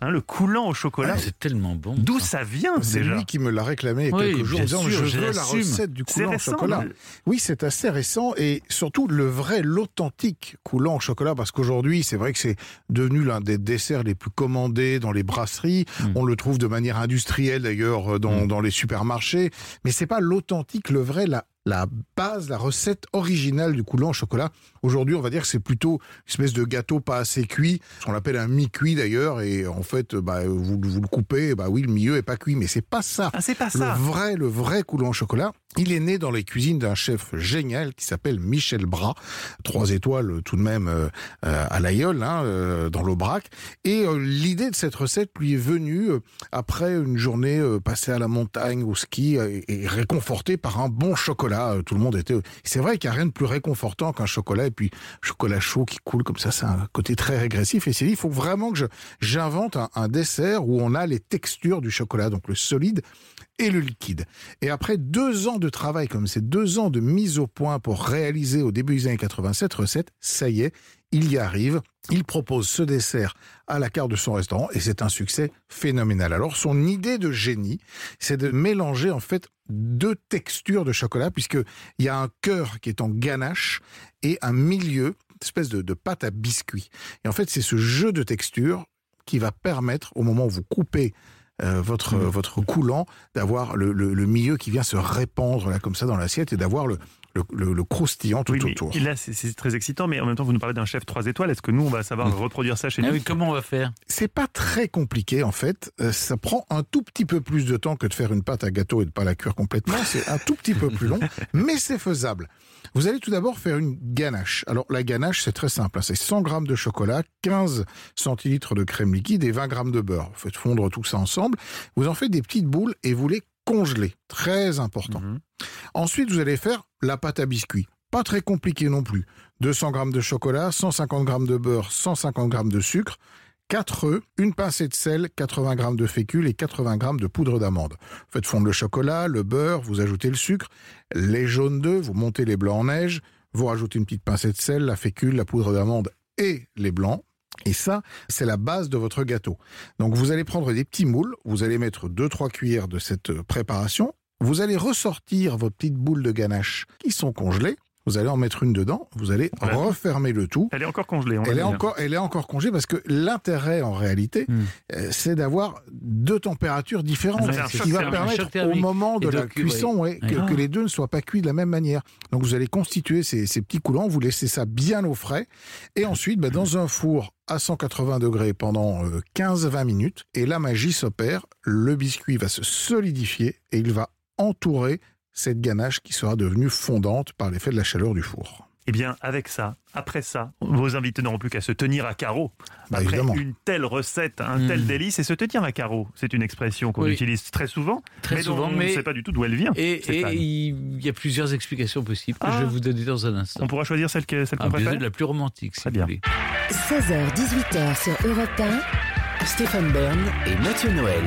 hein, le coulant au chocolat. Ah, c'est tellement bon. D'où ça vient C'est déjà lui qui me l'a réclamé il y a Oui, quelques jours en disant sûr, je veux la recette du coulant au chocolat. le- Oui, c'est assez récent et surtout le vrai, l'authentique coulant au chocolat parce qu'aujourd'hui, c'est vrai que c'est devenu l'un des desserts les plus commandés dans les brasseries. Hmm. On le trouve de manière industrielle d'ailleurs dans, dans les supermarchés, mais c'est pas l'authentique, le vrai, la la base, la recette originale du coulant au chocolat. Aujourd'hui, on va dire que c'est plutôt une espèce de gâteau pas assez cuit, ce qu'on appelle un mi-cuit d'ailleurs, et en fait, bah, vous, vous le coupez, bah oui, le milieu est pas cuit, mais c'est pas ça. Ah, c'est pas Le ça. vrai, le vrai coulant au chocolat, il est né dans les cuisines d'un chef génial qui s'appelle Michel Bras, trois étoiles euh, tout de même euh, euh, à l'aïeul, hein, dans l'Aubrac. Et l'idée de cette recette lui est venue après une journée passée à la montagne, au ski, et réconfortée par un bon chocolat. Tout le monde était. C'est vrai qu'il n'y a rien de plus réconfortant qu'un chocolat et puis chocolat chaud qui coule comme ça, c'est un côté très régressif. Et c'est dit, il faut vraiment que j'invente un, un dessert où on a les textures du chocolat, donc le solide et le liquide. Et après deux ans de travail comme c'est deux ans de mise au point pour réaliser au début des années 87 recette, ça y est, il y arrive. Il propose ce dessert à la carte de son restaurant et c'est un succès phénoménal. Alors son idée de génie, c'est de mélanger en fait deux textures de chocolat puisque il y a un cœur qui est en ganache et un milieu, espèce de, de pâte à biscuit. Et en fait, c'est ce jeu de textures qui va permettre au moment où vous coupez euh, votre, votre coulant, d'avoir le, le, le milieu qui vient se répandre là comme ça dans l'assiette et d'avoir le, le, le, le croustillant tout Oui, autour. Là, c'est- très excitant, mais en même temps, vous nous parlez d'un chef 3 étoiles. Est-ce que nous, on va savoir reproduire ça chez Ah nous oui, comment on va faire? C'est pas très compliqué en fait. Euh, ça prend un tout petit peu plus de temps que de faire une pâte à gâteau et de pas la cuire complètement. *laughs* C'est un tout petit peu plus long, mais c'est faisable. Vous allez tout d'abord faire une ganache. Alors la ganache, c'est très simple. hein. C'est 100 grammes de chocolat, 15 centilitres de crème liquide et 20 grammes de beurre. Vous faites fondre tout ça ensemble. Vous en faites des petites boules et vous les congelez. Très important. Mhm. Ensuite, vous allez faire la pâte à biscuits. Pas très compliqué non plus. 200 grammes de chocolat, 150 grammes de beurre, 150 grammes de sucre, 4 œufs, une pincée de sel, 80 grammes de fécule et 80 grammes de poudre d'amande. Faites fondre le chocolat, le beurre, vous ajoutez le sucre, les jaunes d'œufs, vous montez les blancs en neige, vous rajoutez une petite pincée de sel, la fécule, la poudre d'amande et les blancs. Et ça, c'est la base de votre gâteau. Donc vous allez prendre des petits moules, vous allez mettre 2-3 cuillères de cette préparation, vous allez ressortir vos petites boules de ganache qui sont congelées, vous allez en mettre une dedans, vous allez Voilà. refermer le tout. Elle est encore congelée. on Elle va est, dire. encore, elle est encore congelée parce que l'intérêt en réalité, Hmm. euh, c'est d'avoir deux températures différentes. Ce qui va permettre au moment de la cuisson ouais, que, Ouais. que les deux ne soient pas cuits de la même manière. Donc vous allez constituer ces, ces petits coulants, vous laissez ça bien au frais et ensuite bah, dans un four à 180 degrés pendant euh, 15-20 minutes et la magie s'opère, le biscuit va se solidifier et il va entourer cette ganache qui sera devenue fondante par l'effet de la chaleur du four. Eh bien, avec ça, après ça, vos invités n'auront plus qu'à se tenir à carreau. Bah, après évidemment. une telle recette, un tel délice, et se tenir à carreau, c'est une expression qu'on Oui. utilise très souvent, Très mais dont souvent, on ne sait pas du tout d'où elle vient. Et, il y a plusieurs explications possibles que Ah. je vais vous donner dans un instant. On pourra choisir celle que- celle qu'on Ah, préfère la plus romantique, si Très vous bien. voulez. 16h-18h sur Europe 1, Stéphane Bern et Mathieu Noël.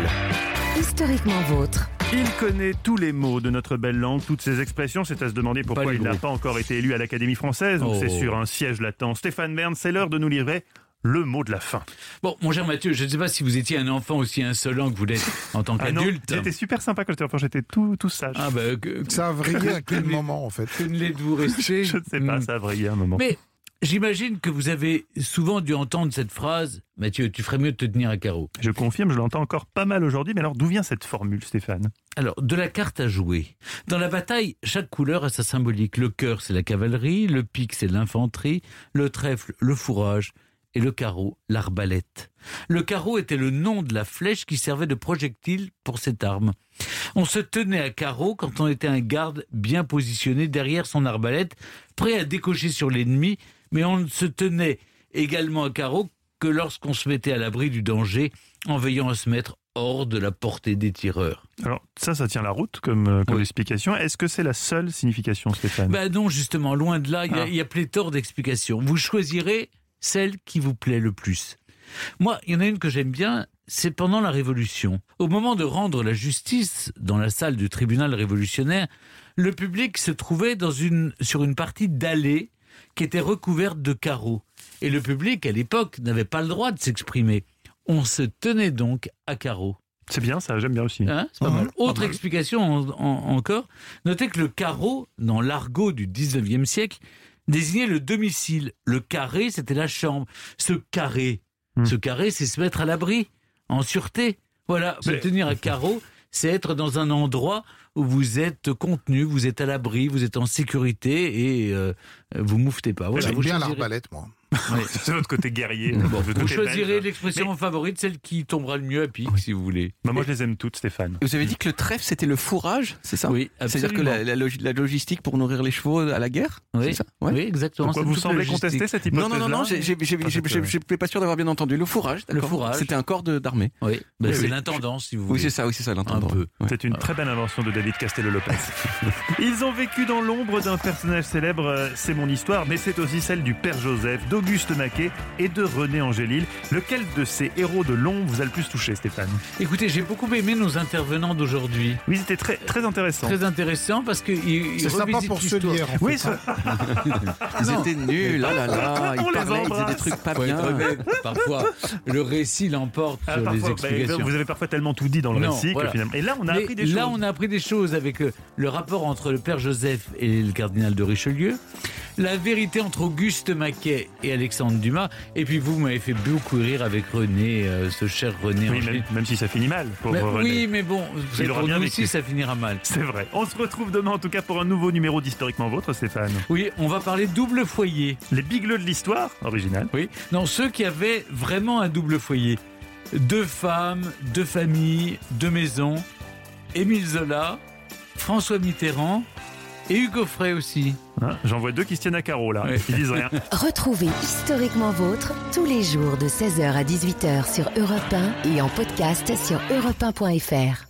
historiquement vôtre. Il connaît tous les mots de notre belle langue, toutes ces expressions. C'est à se demander pourquoi il n'a pas encore été élu à l'Académie française, où Oh. c'est sur un siège latent. Stéphane Bern, c'est l'heure de nous livrer le mot de la fin. Bon, mon cher Mathieu, je ne sais pas si vous étiez un enfant aussi insolent que vous l'êtes en tant Ah qu'adulte. j'étais super sympa quand j'étais enfant, j'étais tout, tout sage. Ah bah, que, Ça a vrillé à quel moment en fait que ne l'êtes-vous resté *laughs* Je ne sais pas, ça a vrillé un moment. Mais j'imagine que vous avez souvent dû entendre cette phrase Mathieu, tu ferais mieux de te tenir à carreau. Je confirme, je l'entends encore pas mal aujourd'hui, mais alors d'où vient cette formule, Stéphane? Alors, de la carte à jouer. Dans la bataille, chaque couleur a sa symbolique. Le cœur, c'est la cavalerie, le pic, c'est l'infanterie, le trèfle, le fourrage, et le carreau, l'arbalète. Le carreau était le nom de la flèche qui servait de projectile pour cette arme. On se tenait à carreau quand on était un garde bien positionné derrière son arbalète, prêt à décocher sur l'ennemi, mais on ne se tenait également à carreau que lorsqu'on se mettait à l'abri du danger en veillant à se mettre hors de la portée des tireurs. Alors ça, ça tient la route comme, euh, comme Oui. explication. Est-ce que c'est la seule signification, Stéphane? Ben non, justement, loin de là, il y a- Ah. il y, a pléthore d'explications. Vous choisirez celle qui vous plaît le plus. Moi, il y en a une que j'aime bien, c'est pendant la Révolution. Au moment de rendre la justice dans la salle du tribunal révolutionnaire, le public se trouvait dans une, sur une partie d'allée qui était recouverte de carreaux. Et le public, à l'époque, n'avait pas le droit de s'exprimer. On se tenait donc à carreaux. C'est bien ça, j'aime bien aussi. Hein, c'est pas Mhm, mal. pas Autre mal. explication en- en- encore. Notez que le carreau, dans l'argot du 19e siècle, désignait le domicile. Le carré, c'était la chambre. Ce carré, Hmm. ce carré, c'est se mettre à l'abri, en sûreté. Voilà, se Mais- tenir à carreau, c'est être dans un endroit où vous êtes contenu, vous êtes à l'abri, vous êtes en sécurité et euh, vous mouffetez pas. Voilà, J'aime bien l'arbalète, moi. *laughs* C'est votre côté guerrier. Bon, vous choisirez l'expression favorite, celle qui tombera le mieux à pic, si vous voulez. Bah, moi, je les aime toutes, Stéphane. Vous avez dit que le trèfle, c'était le fourrage, c'est ça Oui, C'est-à-dire que la, la logi- la logistique pour nourrir les chevaux à la guerre Oui, c'est ça Ouais. oui, exactement. Pourquoi vous semblez contester cette hypothèse non, non, non, c'est- je suis pas sûr d'avoir bien entendu. Le fourrage, Le d'accord. fourrage. C'était un corps d'armée. Oui, bah, Oui, c'est oui. l'intendance, si vous Oui, voulez. c'est ça, oui, c'est ça, l'entendre. Un peu. Ouais. C'est une très belle invention de David Castello-Lopez. *laughs* Ils ont vécu dans l'ombre d'un personnage célèbre, euh, c'est mon histoire, mais c'est aussi celle du père Joseph, d'Auguste Maquet et de René Angélil. Lequel de ces héros de l'ombre vous a le plus touché, Stéphane? Écoutez, j'ai beaucoup aimé nos intervenants d'aujourd'hui. Oui, c'était très, très intéressant. Très intéressant parce que ils, C'est sympa pour ceux d'hier. en Oui, ça- *laughs* Ils étaient nuls, là là là. *laughs* On Ils parlaient, ils des trucs pas bien. *laughs* parfois, le récit l'emporte Ah, sur les parfois, bah, vous avez parfois tellement tout dit dans le Non, récit voilà. que finalement. Et là, on a Mais appris des là, choses. on a appris des choses avec euh, le rapport entre le père Joseph et le cardinal de Richelieu, la vérité entre Auguste Maquet et Alexandre Dumas, et puis vous m'avez fait beaucoup rire avec René, euh, ce cher René Oui, même, même si ça finit mal pour René. oui, mais bon, aura pour nous aussi, ça finira mal. C'est vrai. On se retrouve demain en tout cas pour un nouveau numéro d'Historiquement Vôtre, Stéphane. Oui, on va parler double foyer. Les bigleux de l'histoire, original. Oui, non, ceux qui avaient vraiment un double foyer. Deux femmes, deux familles, deux maisons. Émile Zola, François Mitterrand et Hugo Frey aussi. Hein, J'en vois deux qui se tiennent à carreau là, Ouais. qui disent rien. *laughs* Retrouvez Historiquement Vôtre tous les jours de 16h à 18h sur Europe 1 et en podcast sur europe1.fr.